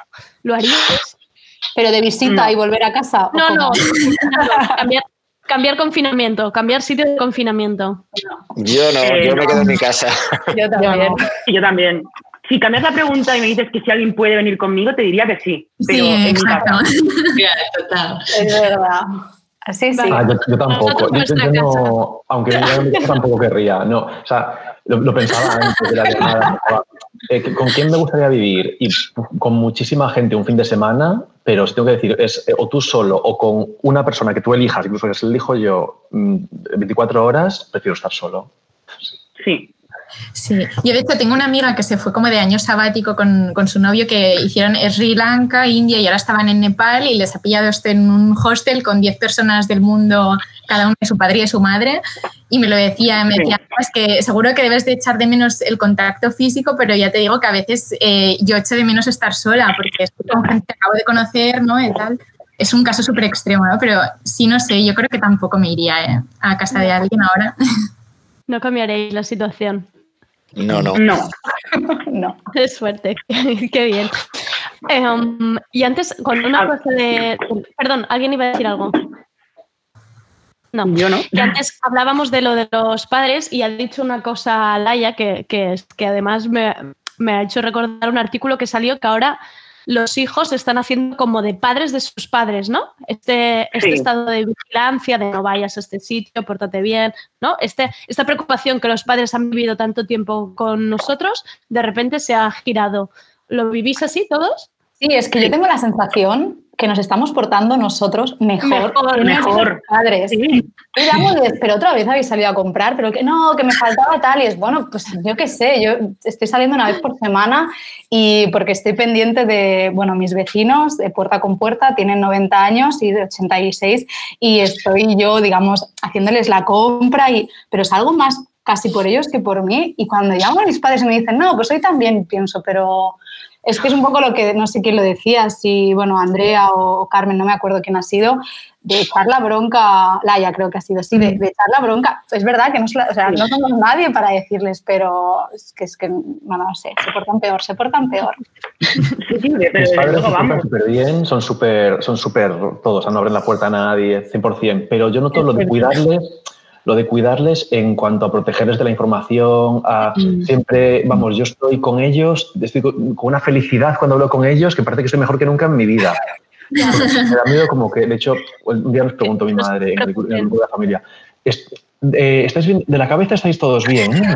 ¿Lo haríais? Pero de visita y volver a casa. ¿o No, no, cambiar, cambiar confinamiento, cambiar sitio de confinamiento. Yo no, Eh, yo me no. quedo en mi casa. Yo también. Yo también. Si cambias la pregunta y me dices que si alguien puede venir conmigo, te diría que sí. Pero Sí, en mi exacto. casa. total. Es verdad. Sí, sí. Ah, yo, yo tampoco. Yo, yo- yo no, aunque mi casa tampoco querría. No, o sea, lo, lo pensaba antes de la llamada. eh, ¿Con quién me gustaría vivir? Y con muchísima gente un fin de semana, pero si tengo que decir, es eh, o tú solo o con una persona que tú elijas, incluso que se elijo yo mm, 24 horas, prefiero estar solo. Sí. Sí, yo de hecho tengo una amiga que se fue como de año sabático con, con su novio que hicieron Sri Lanka, India y ahora estaban en Nepal y les ha pillado este en un hostel con 10 personas del mundo, cada uno de su padre y de su madre. Y me lo decía, me decía, "No, es que seguro que debes de echar de menos el contacto físico, pero ya te digo que a veces eh, yo echo de menos estar sola porque estoy con gente que acabo de conocer, ¿no? Y tal. Es un caso súper extremo, ¿no? Pero sí, no sé, yo creo que tampoco me iría ¿eh? a casa de alguien ahora. No cambiaréis la situación. No, no. No. no. Qué suerte, qué bien. Em, y antes, con una cosa de... Perdón, ¿alguien iba a decir algo? No. Yo no. Y antes hablábamos de lo de los padres y ha dicho una cosa Laia que, que, es- que además me, me ha hecho recordar un artículo que salió que ahora los hijos están haciendo como de padres de sus padres, ¿no? Este, este Sí. estado de vigilancia, de no vayas a este sitio, pórtate bien, ¿no? Este, esta preocupación que los padres han vivido tanto tiempo con nosotros, de repente se ha girado. ¿Lo vivís así todos? Sí, es que yo tengo la sensación que nos estamos portando nosotros mejor, Mejor, mejor. padres. Y damos de, pero otra vez habéis salido a comprar, pero que no, que me faltaba tal. Y es bueno, pues yo qué sé, yo estoy saliendo una vez por semana y porque estoy pendiente de, bueno, mis vecinos de puerta con puerta, tienen 90 años y de 86 y estoy yo, digamos, haciéndoles la compra, y, pero es algo más casi por ellos que por mí. Y cuando llamo a mis padres y me dicen, no, pues hoy también pienso, pero es que es un poco lo que, no sé quién lo decía, si, bueno, Andrea o Carmen, no me acuerdo quién ha sido, de echar la bronca, Laia creo que ha sido así, de, de echar la bronca. Es verdad que no, o sea, no somos nadie para decirles, pero es que, es que no, no sé, se portan peor, se portan peor. Sí, sí, pero Mis padres luego se portan vamos. súper bien, son súper son súper todos, no abren la puerta a nadie, 100%, pero yo noto lo de cuidarles, lo de cuidarles en cuanto a protegerles de la información, a siempre, vamos, yo estoy con ellos, estoy con una felicidad cuando hablo con ellos que parece que estoy mejor que nunca en mi vida. Me da miedo como que, de hecho, un día nos preguntó mi madre en el grupo de la familia, "¿Es- eh, ¿estáis bien? ¿De la cabeza estáis todos bien? eh?".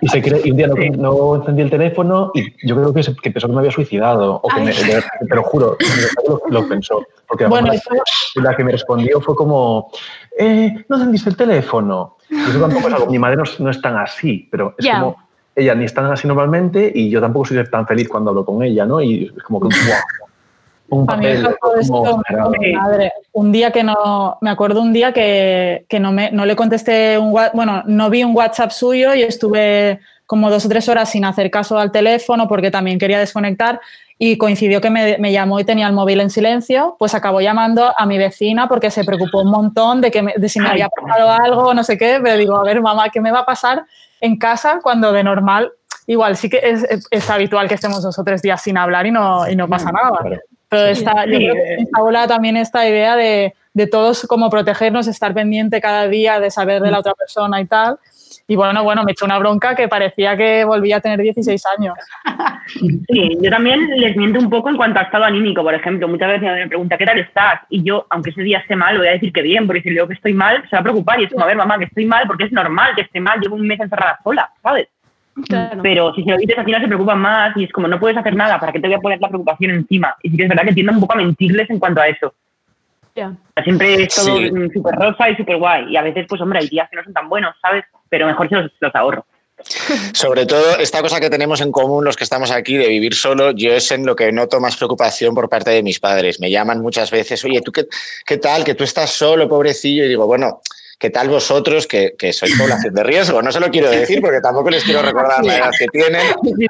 Y, se cree- y un día no, no encendí el teléfono y yo creo que, se- que pensó que me había suicidado. O que me- de verdad, te lo juro, lo, lo pensó. Porque Bueno, la, la que me respondió fue como, eh, no encendiste el teléfono. Y eso tampoco es algo, mi madre no, es- no es tan así, pero es como, ella ni es tan así normalmente y yo tampoco soy tan feliz cuando hablo con ella, ¿no? Y es como que, ¡buah! Un papel esto madre. Un día que no, me acuerdo un día que, que no, me, no le contesté un bueno, no vi un WhatsApp suyo y estuve como dos o tres horas sin hacer caso al teléfono porque también quería desconectar y coincidió que me, me llamó y tenía el móvil en silencio, pues acabó llamando a mi vecina porque se preocupó un montón de, que me- de si me había pasado algo, no sé qué, pero digo, a ver, mamá, ¿qué me va a pasar en casa cuando de normal, igual sí que es, es- es habitual que estemos dos o tres días sin hablar y no, y no pasa nada? Pero está, yo Sí. creo que instaura también esta idea de, de todos como protegernos, estar pendiente cada día de saber de la otra persona y tal. Y bueno, bueno, me echó una bronca que parecía que volvía a tener 16 años. Sí, yo también les miento un poco en cuanto a estado anímico, por ejemplo. Muchas veces me pregunta, ¿qué tal estás? Y yo, aunque ese día esté mal, voy a decir que bien, porque si le digo que estoy mal, se va a preocupar. Y es como, a ver, mamá, que estoy mal, porque es normal que esté mal, llevo un mes encerrada sola, ¿sabes? Claro. Pero si se lo dices, al final se preocupan más y es como, no puedes hacer nada, ¿para qué te voy a poner la preocupación encima? Y sí que es verdad que tienden un poco a mentirles en cuanto a eso. Ya. Siempre es todo Sí. mm, súper rosa y súper guay. Y a veces, pues hombre, hay días que no son tan buenos, ¿sabes? Pero mejor se los, los ahorro. Sobre todo, esta cosa que tenemos en común los que estamos aquí de vivir solo, yo es en lo que noto más preocupación por parte de mis padres. Me llaman muchas veces, oye, ¿tú qué, qué tal? Que tú estás solo, pobrecillo. Y digo, bueno, ¿qué tal vosotros que, que sois población de riesgo? No se lo quiero decir porque tampoco les quiero recordar la edad que tienen,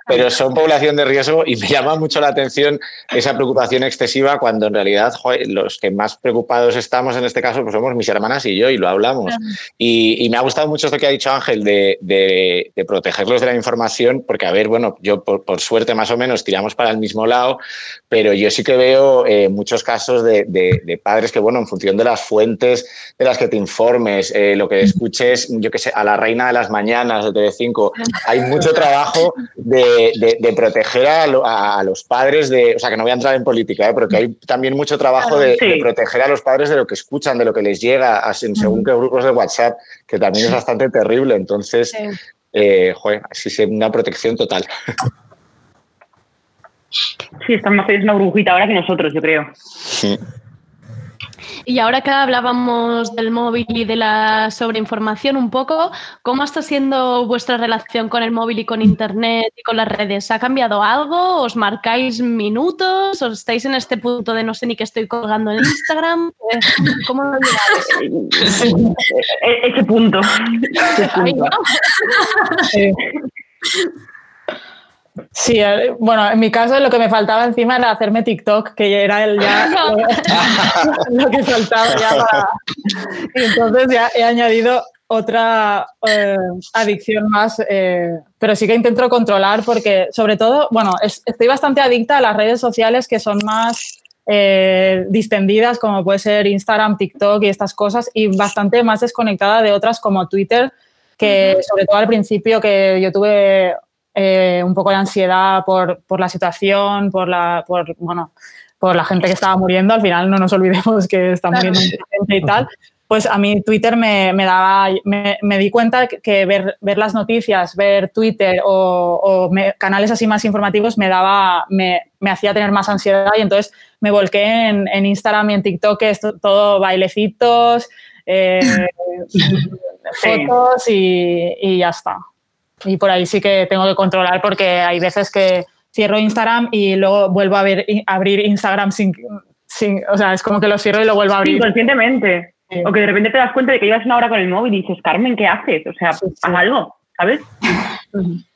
pero son población de riesgo y me llama mucho la atención esa preocupación excesiva cuando en realidad joder, los que más preocupados estamos en este caso pues somos mis hermanas y yo y lo hablamos. Y, y me ha gustado mucho esto que ha dicho Ángel de, de- de protegerlos de la información, porque, a ver, bueno, yo por, por suerte más o menos tiramos para el mismo lado, pero yo sí que veo eh, muchos casos de, de- de padres que, bueno, en función de las fuentes de las que te informes, eh, lo que escuches, yo que sé, a la reina de las mañanas de TV5, hay mucho trabajo de, de- de proteger a, lo- a- a los padres de, o sea, que no voy a entrar en política, ¿eh? pero que hay también mucho trabajo de, Sí. de proteger a los padres de lo que escuchan, de lo que les llega, en según qué grupos de WhatsApp, que también es bastante terrible. Entonces, eh, joder, sí, sí, una protección total. Sí, están más en una burbujita ahora que nosotros, yo creo. Y ahora que hablábamos del móvil y de la sobreinformación un poco, ¿cómo está siendo vuestra relación con el móvil y con Internet y con las redes? ¿Ha cambiado algo? ¿Os marcáis minutos? ¿O estáis en este punto de no sé ni qué estoy colgando en Instagram? Eh, ¿Cómo lo lleváis? E- Ese punto. Ese punto. eh, bueno, en mi caso lo que me faltaba encima era hacerme TikTok, que era el ya lo que faltaba ya para... Y entonces ya he añadido otra eh, adicción más, eh, pero sí que intento controlar porque sobre todo, bueno, es- estoy bastante adicta a las redes sociales que son más eh, distendidas, como puede ser Instagram, TikTok y estas cosas, y bastante más desconectada de otras como Twitter, que sobre todo al principio que yo tuve eh, un poco de ansiedad por, por la situación, por la, por, bueno, por la gente que estaba muriendo, al final no nos olvidemos que está muriendo gente y tal, pues a mí Twitter me, me daba, me, me di cuenta que- ver, ver las noticias, ver Twitter o, o me- canales así más informativos me daba, me, me hacía tener más ansiedad. Y entonces me volqué en, en Instagram y en TikTok, que es to- todo bailecitos, eh, fotos y, y ya está. Y por ahí sí que tengo que controlar porque hay veces que cierro Instagram y luego vuelvo a ver, a abrir Instagram sin, sin, o sea, es como que lo cierro y lo vuelvo a abrir. Inconscientemente. O que de repente te das cuenta de que llevas una hora con el móvil y dices, Carmen, ¿qué haces? O sea, haz algo, ¿sabes?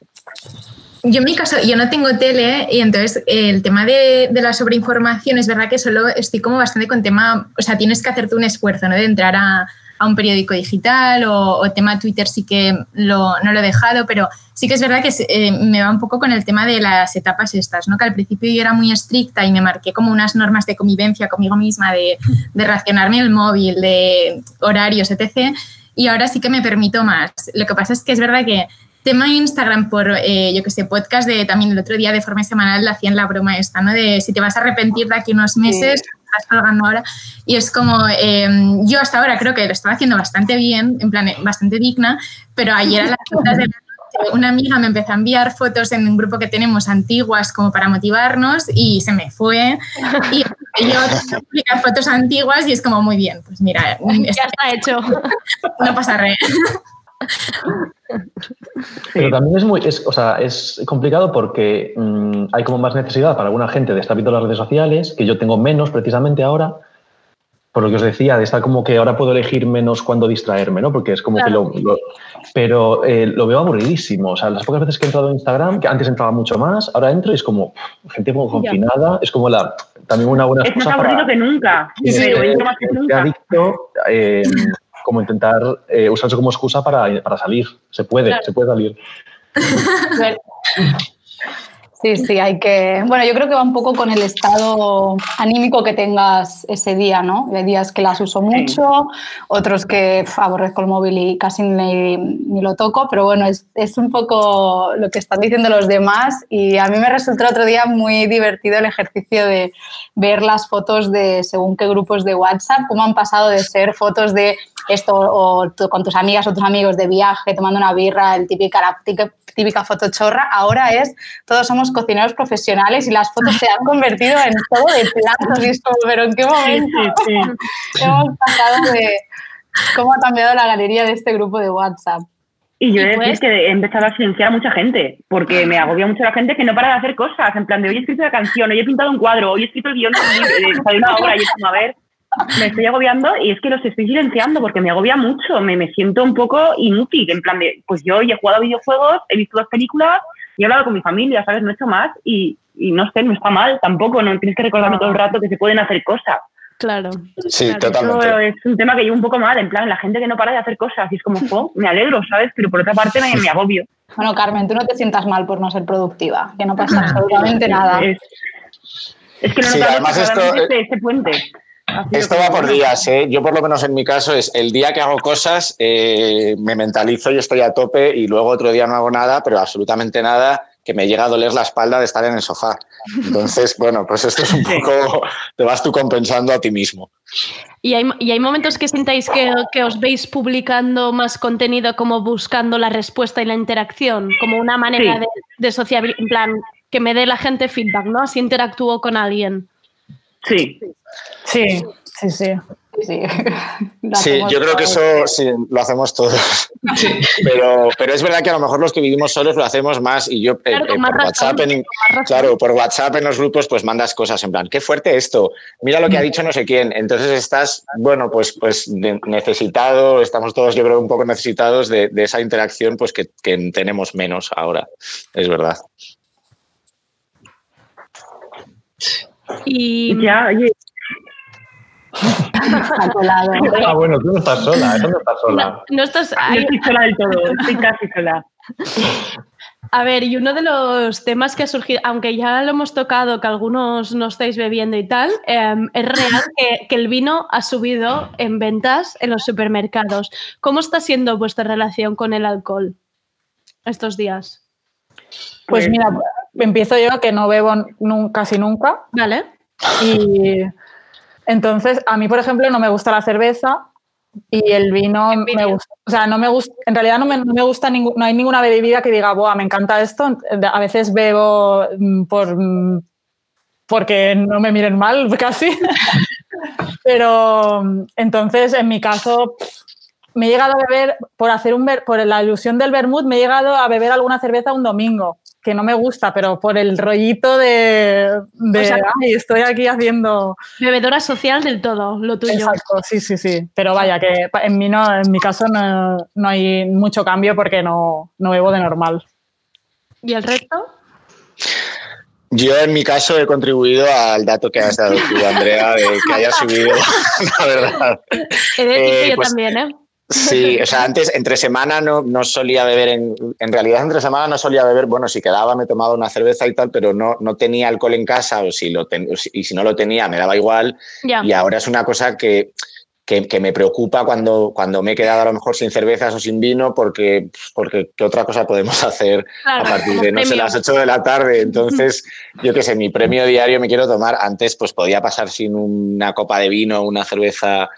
Yo en mi caso, yo no tengo tele y entonces el tema de, de la sobreinformación es verdad que solo estoy como bastante con tema, o sea, tienes que hacerte un esfuerzo, ¿no? De entrar a, a un periódico digital o, o tema Twitter sí que lo, no lo he dejado, pero sí que es verdad que eh, me va un poco con el tema de las etapas estas, ¿no? Que al principio yo era muy estricta y me marqué como unas normas de convivencia conmigo misma, de, de racionarme el móvil, de horarios, etc. Y ahora sí que me permito más. Lo que pasa es que es verdad que tema Instagram por, eh, yo que sé, podcast de también el otro día de forma semanal le hacían la broma esta, ¿no? De si te vas a arrepentir de aquí unos meses, estás colgando ahora. Y es como, eh, yo hasta ahora creo que lo estaba haciendo bastante bien, en plan, eh, bastante digna, pero ayer a las horas de la noche una amiga me empezó a enviar fotos en un grupo que tenemos antiguas como para motivarnos y se me fue. Y yo publicar fotos antiguas y es como, muy bien, pues mira, Ya está hecho. no pasa re. Pero también es muy, es, o sea, es complicado porque mm, hay como más necesidad para alguna gente de estar viendo las redes sociales, que yo tengo menos precisamente ahora, por lo que os decía, de estar como que ahora puedo elegir menos cuándo distraerme, ¿no? Porque es como Claro. que lo, lo- pero eh, lo veo aburridísimo. O sea, las pocas veces que he entrado en Instagram, que antes entraba mucho más, ahora entro y es como gente como confinada, es como la también una buena Es más excusa aburrido para que nunca. pero esté- entro más que nunca. adicto, eh, como intentar eh, usar eso como excusa para, para salir. Se puede, Claro. se puede salir. Sí, sí, hay que. Bueno, yo creo que va un poco con el estado anímico que tengas ese día, ¿no? Hay días que las uso mucho, otros que pf, aborrezco el móvil y casi ni, ni lo toco, pero bueno, es, es un poco lo que están diciendo los demás. Y a mí me resultó otro día muy divertido el ejercicio de ver las fotos de según qué grupos de WhatsApp, cómo han pasado de ser fotos de esto o tú con tus amigas o tus amigos de viaje tomando una birra, el típica, la típica, típica foto chorra, ahora es todos somos cocineros profesionales y las fotos se han convertido en todo de platos y pero ¿en qué momento hemos pasado de cómo ha cambiado la galería de este grupo de WhatsApp? Y yo he de pues- decir que he empezado a silenciar a mucha gente, porque me agobia mucho la gente que no para de hacer cosas, en plan de hoy he escrito una canción, hoy he pintado un cuadro, hoy he escrito el guion de, de una obra, y es como, a ver, me estoy agobiando y es que los estoy silenciando porque me agobia mucho, me, me siento un poco inútil, en plan de, pues yo hoy he jugado a videojuegos, he visto dos películas y he hablado con mi familia, ¿sabes? No he hecho más y, y no sé, no está mal tampoco, no tienes que recordarme todo el rato que se pueden hacer cosas. Claro. Sí, Eso totalmente. es un tema que llevo un poco mal, en plan, la gente que no para de hacer cosas, y es como, jo, me alegro, ¿sabes? Pero por otra parte me, me agobio. Bueno, Carmen, tú no te sientas mal por no ser productiva, que no pasa absolutamente nada. Es, es que no Sí, notamos además que esto- este, este puente. Esto va por días, ¿eh? Yo por lo menos en mi caso es el día que hago cosas, eh, me mentalizo y estoy a tope y luego otro día no hago nada, pero absolutamente nada, que me llega a doler la espalda de estar en el sofá. Entonces, bueno, pues esto es un poco, te vas tú compensando a ti mismo. ¿Y hay, y hay momentos que sintáis que, que os veis publicando más contenido como buscando la respuesta y la interacción, como una manera Sí. de, de sociabilizar, en plan, que me dé la gente feedback, ¿no? Así interactúo con alguien. Sí. Sí, sí, sí. Sí, Sí, yo creo que eso sí, lo hacemos todos. Pero, pero es verdad que a lo mejor los que vivimos solos lo hacemos más y yo eh, Claro, eh, por razón, WhatsApp, en, claro, por WhatsApp en los grupos pues mandas cosas en plan, qué fuerte esto, mira lo que ha dicho no sé quién. Entonces estás, bueno, pues, pues necesitado, estamos todos yo creo un poco necesitados de, de esa interacción pues que, que tenemos menos ahora, es verdad. Y ya, oye. Ah, bueno, tú no estás sola, eso no estás sola. No estás No ahí. estoy sola del todo, estoy casi sola. A ver, y uno de los temas que ha surgido, aunque ya lo hemos tocado, que algunos no estáis bebiendo y tal, eh, es real que, que el vino ha subido en ventas en los supermercados. ¿Cómo está siendo vuestra relación con el alcohol estos días? Pues mira, empiezo yo que no bebo casi nunca. Vale. Y entonces, a mí, por ejemplo, no me gusta la cerveza y el vino me gusta. O sea, no me gusta, en realidad no me, no me gusta ningún, no hay ninguna bebida que diga, Buah, me encanta esto. A veces bebo mm, por mm, porque no me miren mal, casi. Pero entonces, en mi caso, me he llegado a beber, por hacer un ver- por la ilusión del vermut, me he llegado a beber alguna cerveza un domingo, que no me gusta, pero por el rollito de, de O sea, "Ay, estoy aquí haciendo. Bebedora social del todo, lo tuyo. Exacto, sí, sí, sí. Pero vaya, que en mí no, en mi caso no, no hay mucho cambio porque no, no bebo de normal. ¿Y el resto? Yo en mi caso he contribuido al dato que has dado tú, Andrea, de que haya subido, la verdad. He de decir Eh, que yo pues- también, ¿eh? Sí, o sea, antes entre semana no, no solía beber, en, en realidad entre semana no solía beber, bueno, si quedaba me tomaba una cerveza y tal, pero no, no tenía alcohol en casa o si lo ten- y si no lo tenía me daba igual. Ya. Y ahora es una cosa que, que, que me preocupa cuando, cuando me he quedado a lo mejor sin cervezas o sin vino porque, porque ¿qué otra cosa podemos hacer Claro, a partir de, no sé, las 8 de la tarde? Entonces, yo qué sé, mi premio diario me quiero tomar. Antes pues podía pasar sin una copa de vino o una cerveza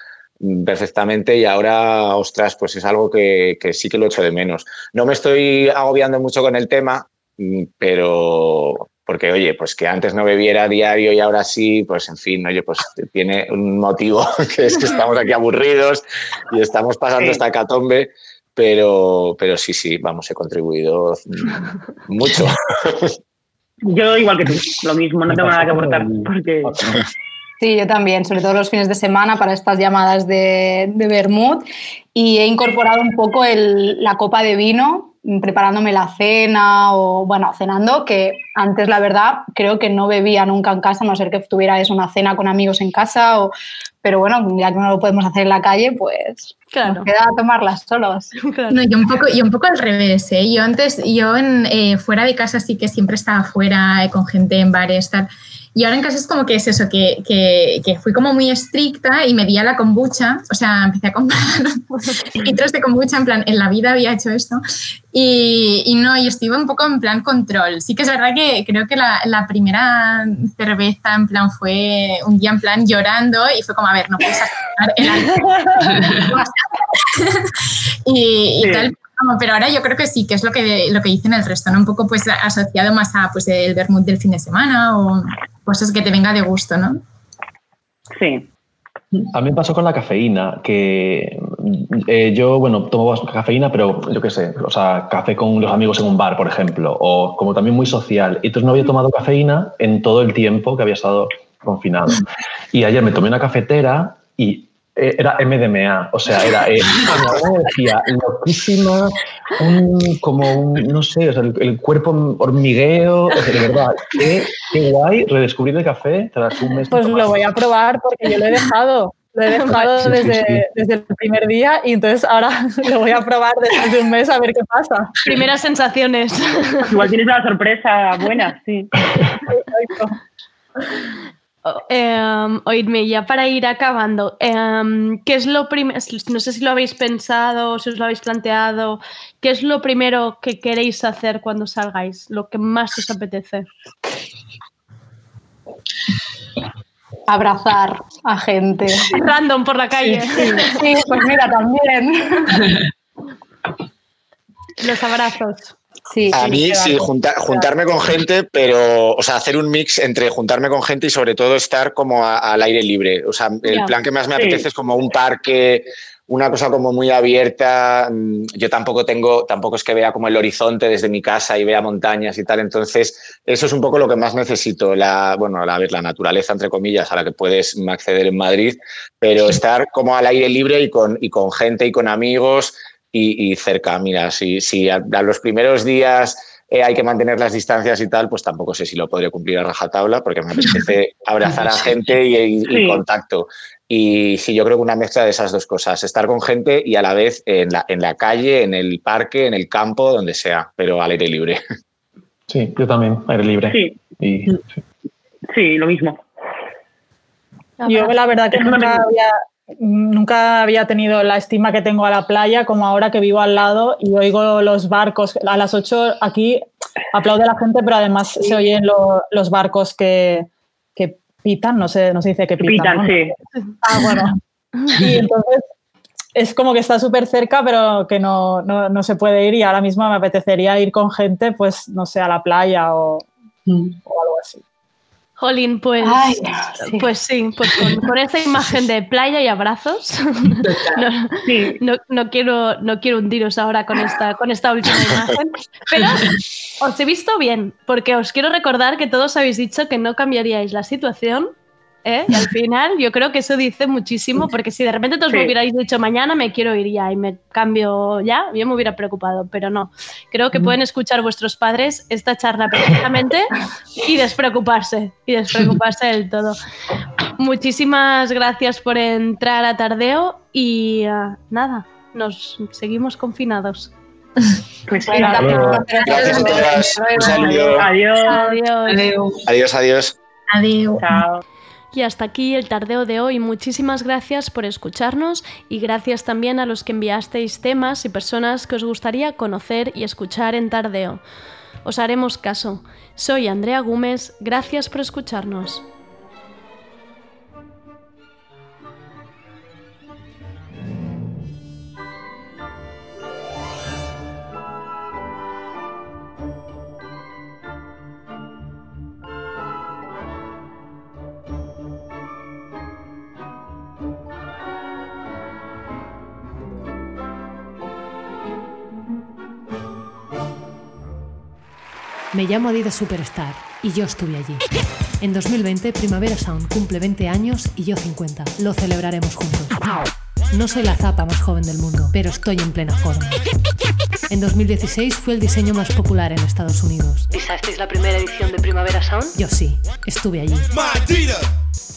perfectamente y ahora, ostras, pues es algo que, que sí que lo echo de menos. No me estoy agobiando mucho con el tema, mm, pero porque, oye, pues que antes no bebiera a diario y ahora sí, pues en fin, oye, pues tiene un motivo, que es que estamos aquí aburridos y estamos pasando Sí. esta catombe, pero, pero sí, sí, vamos, he contribuido mm, mucho. Yo igual que tú, lo mismo, no tengo nada que aportar. Porque... Sí, yo también, sobre todo los fines de semana para estas llamadas de, de Bermud. Y he incorporado un poco el- la copa de vino, mm, preparándome la cena o, bueno, cenando, que antes, la verdad, creo que no bebía nunca en casa, a no ser que tuviera eso, una cena con amigos en casa. O, pero bueno, ya que no lo podemos hacer en la calle, pues nos queda tomarlas solos. No, yo un poco, yo un poco al revés, ¿eh? Yo antes, yo en, eh, fuera de casa sí que siempre estaba fuera eh, con gente en bares, tal. Y ahora en casa es como que es eso, que, que, que fui como muy estricta y me di a la kombucha, o sea, empecé a comprar litros de kombucha, en plan, en la vida había hecho esto. Y, y no, y estuve un poco en plan control. Sí que es verdad que creo que la, la primera cerveza en plan fue un día en plan llorando y fue como, a ver, no puedes el alcohol. y, y Sí. tal. Pero ahora yo creo que sí, que es lo que, lo que dicen el resto, ¿no? Un poco pues asociado más a pues el vermut del fin de semana o cosas que te venga de gusto, ¿no? Sí. A mí me pasó con la cafeína, que eh, yo, bueno, tomo cafeína, pero yo qué sé, o sea, café con los amigos en un bar, por ejemplo, o como también muy social. Y entonces no había tomado cafeína en todo el tiempo que había estado confinado. Y ayer me tomé una cafetera y era MDMA, o sea, era eh, una energía loquísima, un- como un, no sé, o sea, el, el cuerpo hormigueo, o sea, de verdad, qué, qué guay redescubrir el café tras un mes. Pues lo voy a probar porque yo lo he dejado. Lo he dejado Sí, sí, desde, sí. desde el primer día y entonces ahora lo voy a probar después de un mes a ver qué pasa. Primeras sensaciones. Igual tienes una sorpresa buena, sí. Em, oídme, ya para ir acabando, em, ¿qué es lo primero? No sé si lo habéis pensado, si os lo habéis planteado. ¿Qué es lo primero que queréis hacer cuando salgáis? Lo que más os apetece. Abrazar a gente. Random por la calle. Sí, sí. Sí, pues mira, también. Los abrazos. Sí, A mí sí, junta- juntarme con gente, pero, o sea, hacer un mix entre juntarme con gente y sobre todo estar como a- al aire libre. O sea, el plan que más me apetece es como un parque, una cosa como muy abierta. Mm, Yo tampoco tengo, tampoco es que vea como el horizonte desde mi casa y vea montañas y tal. Entonces, eso es un poco lo que más necesito. La, bueno, la, la naturaleza, entre comillas, a la que puedes acceder en Madrid, pero estar como al aire libre y con, y con gente y con amigos y, y cerca. Mira, si, si a, a los primeros días eh, hay que mantener las distancias y tal, pues tampoco sé si lo podré cumplir a rajatabla, porque me apetece abrazar a gente y, y- y Sí. contacto. Y sí, yo creo que una mezcla de esas dos cosas, estar con gente y a la vez en la, en la calle, en el parque, en el campo, donde sea, pero al aire libre. Sí, yo también, aire libre. Sí. Y, Sí, lo mismo. Yo la verdad que Es una nunca había, nunca había tenido la estima que tengo a la playa como ahora que vivo al lado y oigo los barcos. A las 8 aquí aplaude la gente, pero además se oyen lo- los barcos que, que pitan, no sé, no se dice que pitan. Pitan, ¿no? sí. Ah, bueno. Y entonces es como que está súper cerca, pero que no, no, no se puede ir y ahora mismo me apetecería ir con gente, pues no sé, a la playa o, o algo así. Jolín, pues, Ay, pues sí, pues con, con esta imagen de playa y abrazos, no, no, no quiero, no quiero hundiros ahora con esta, con esta última imagen, pero os he visto bien, porque os quiero recordar que todos habéis dicho que no cambiaríais la situación. ¿Eh? Y al final yo creo que eso dice muchísimo, porque si de repente todos me hubierais dicho mañana me quiero ir ya y me cambio ya, yo me hubiera preocupado, pero no. Creo que pueden escuchar vuestros padres esta charla perfectamente y despreocuparse, y despreocuparse del todo. Muchísimas gracias por entrar a Tardeo y ah, nada, nos seguimos confinados. Pues sí. Gracias a todas. Un saludo. Adiós. Adiós. Adiós, adiós. Adiós. Chao. Y hasta aquí el tardeo de hoy. Muchísimas gracias por escucharnos y gracias también a los que enviasteis temas y personas que os gustaría conocer y escuchar en tardeo. Os haremos caso. Soy Andrea Gómez, gracias por escucharnos. Me llamo Adidas Superstar y yo estuve allí. En 2020, Primavera Sound cumple 20 años y yo 50. Lo celebraremos juntos. No soy la zapa más joven del mundo, pero estoy en plena forma. En 2016 fue el diseño más popular en Estados Unidos. ¿Pisasteis la primera edición de Primavera Sound? Yo sí, estuve allí. My Adidas.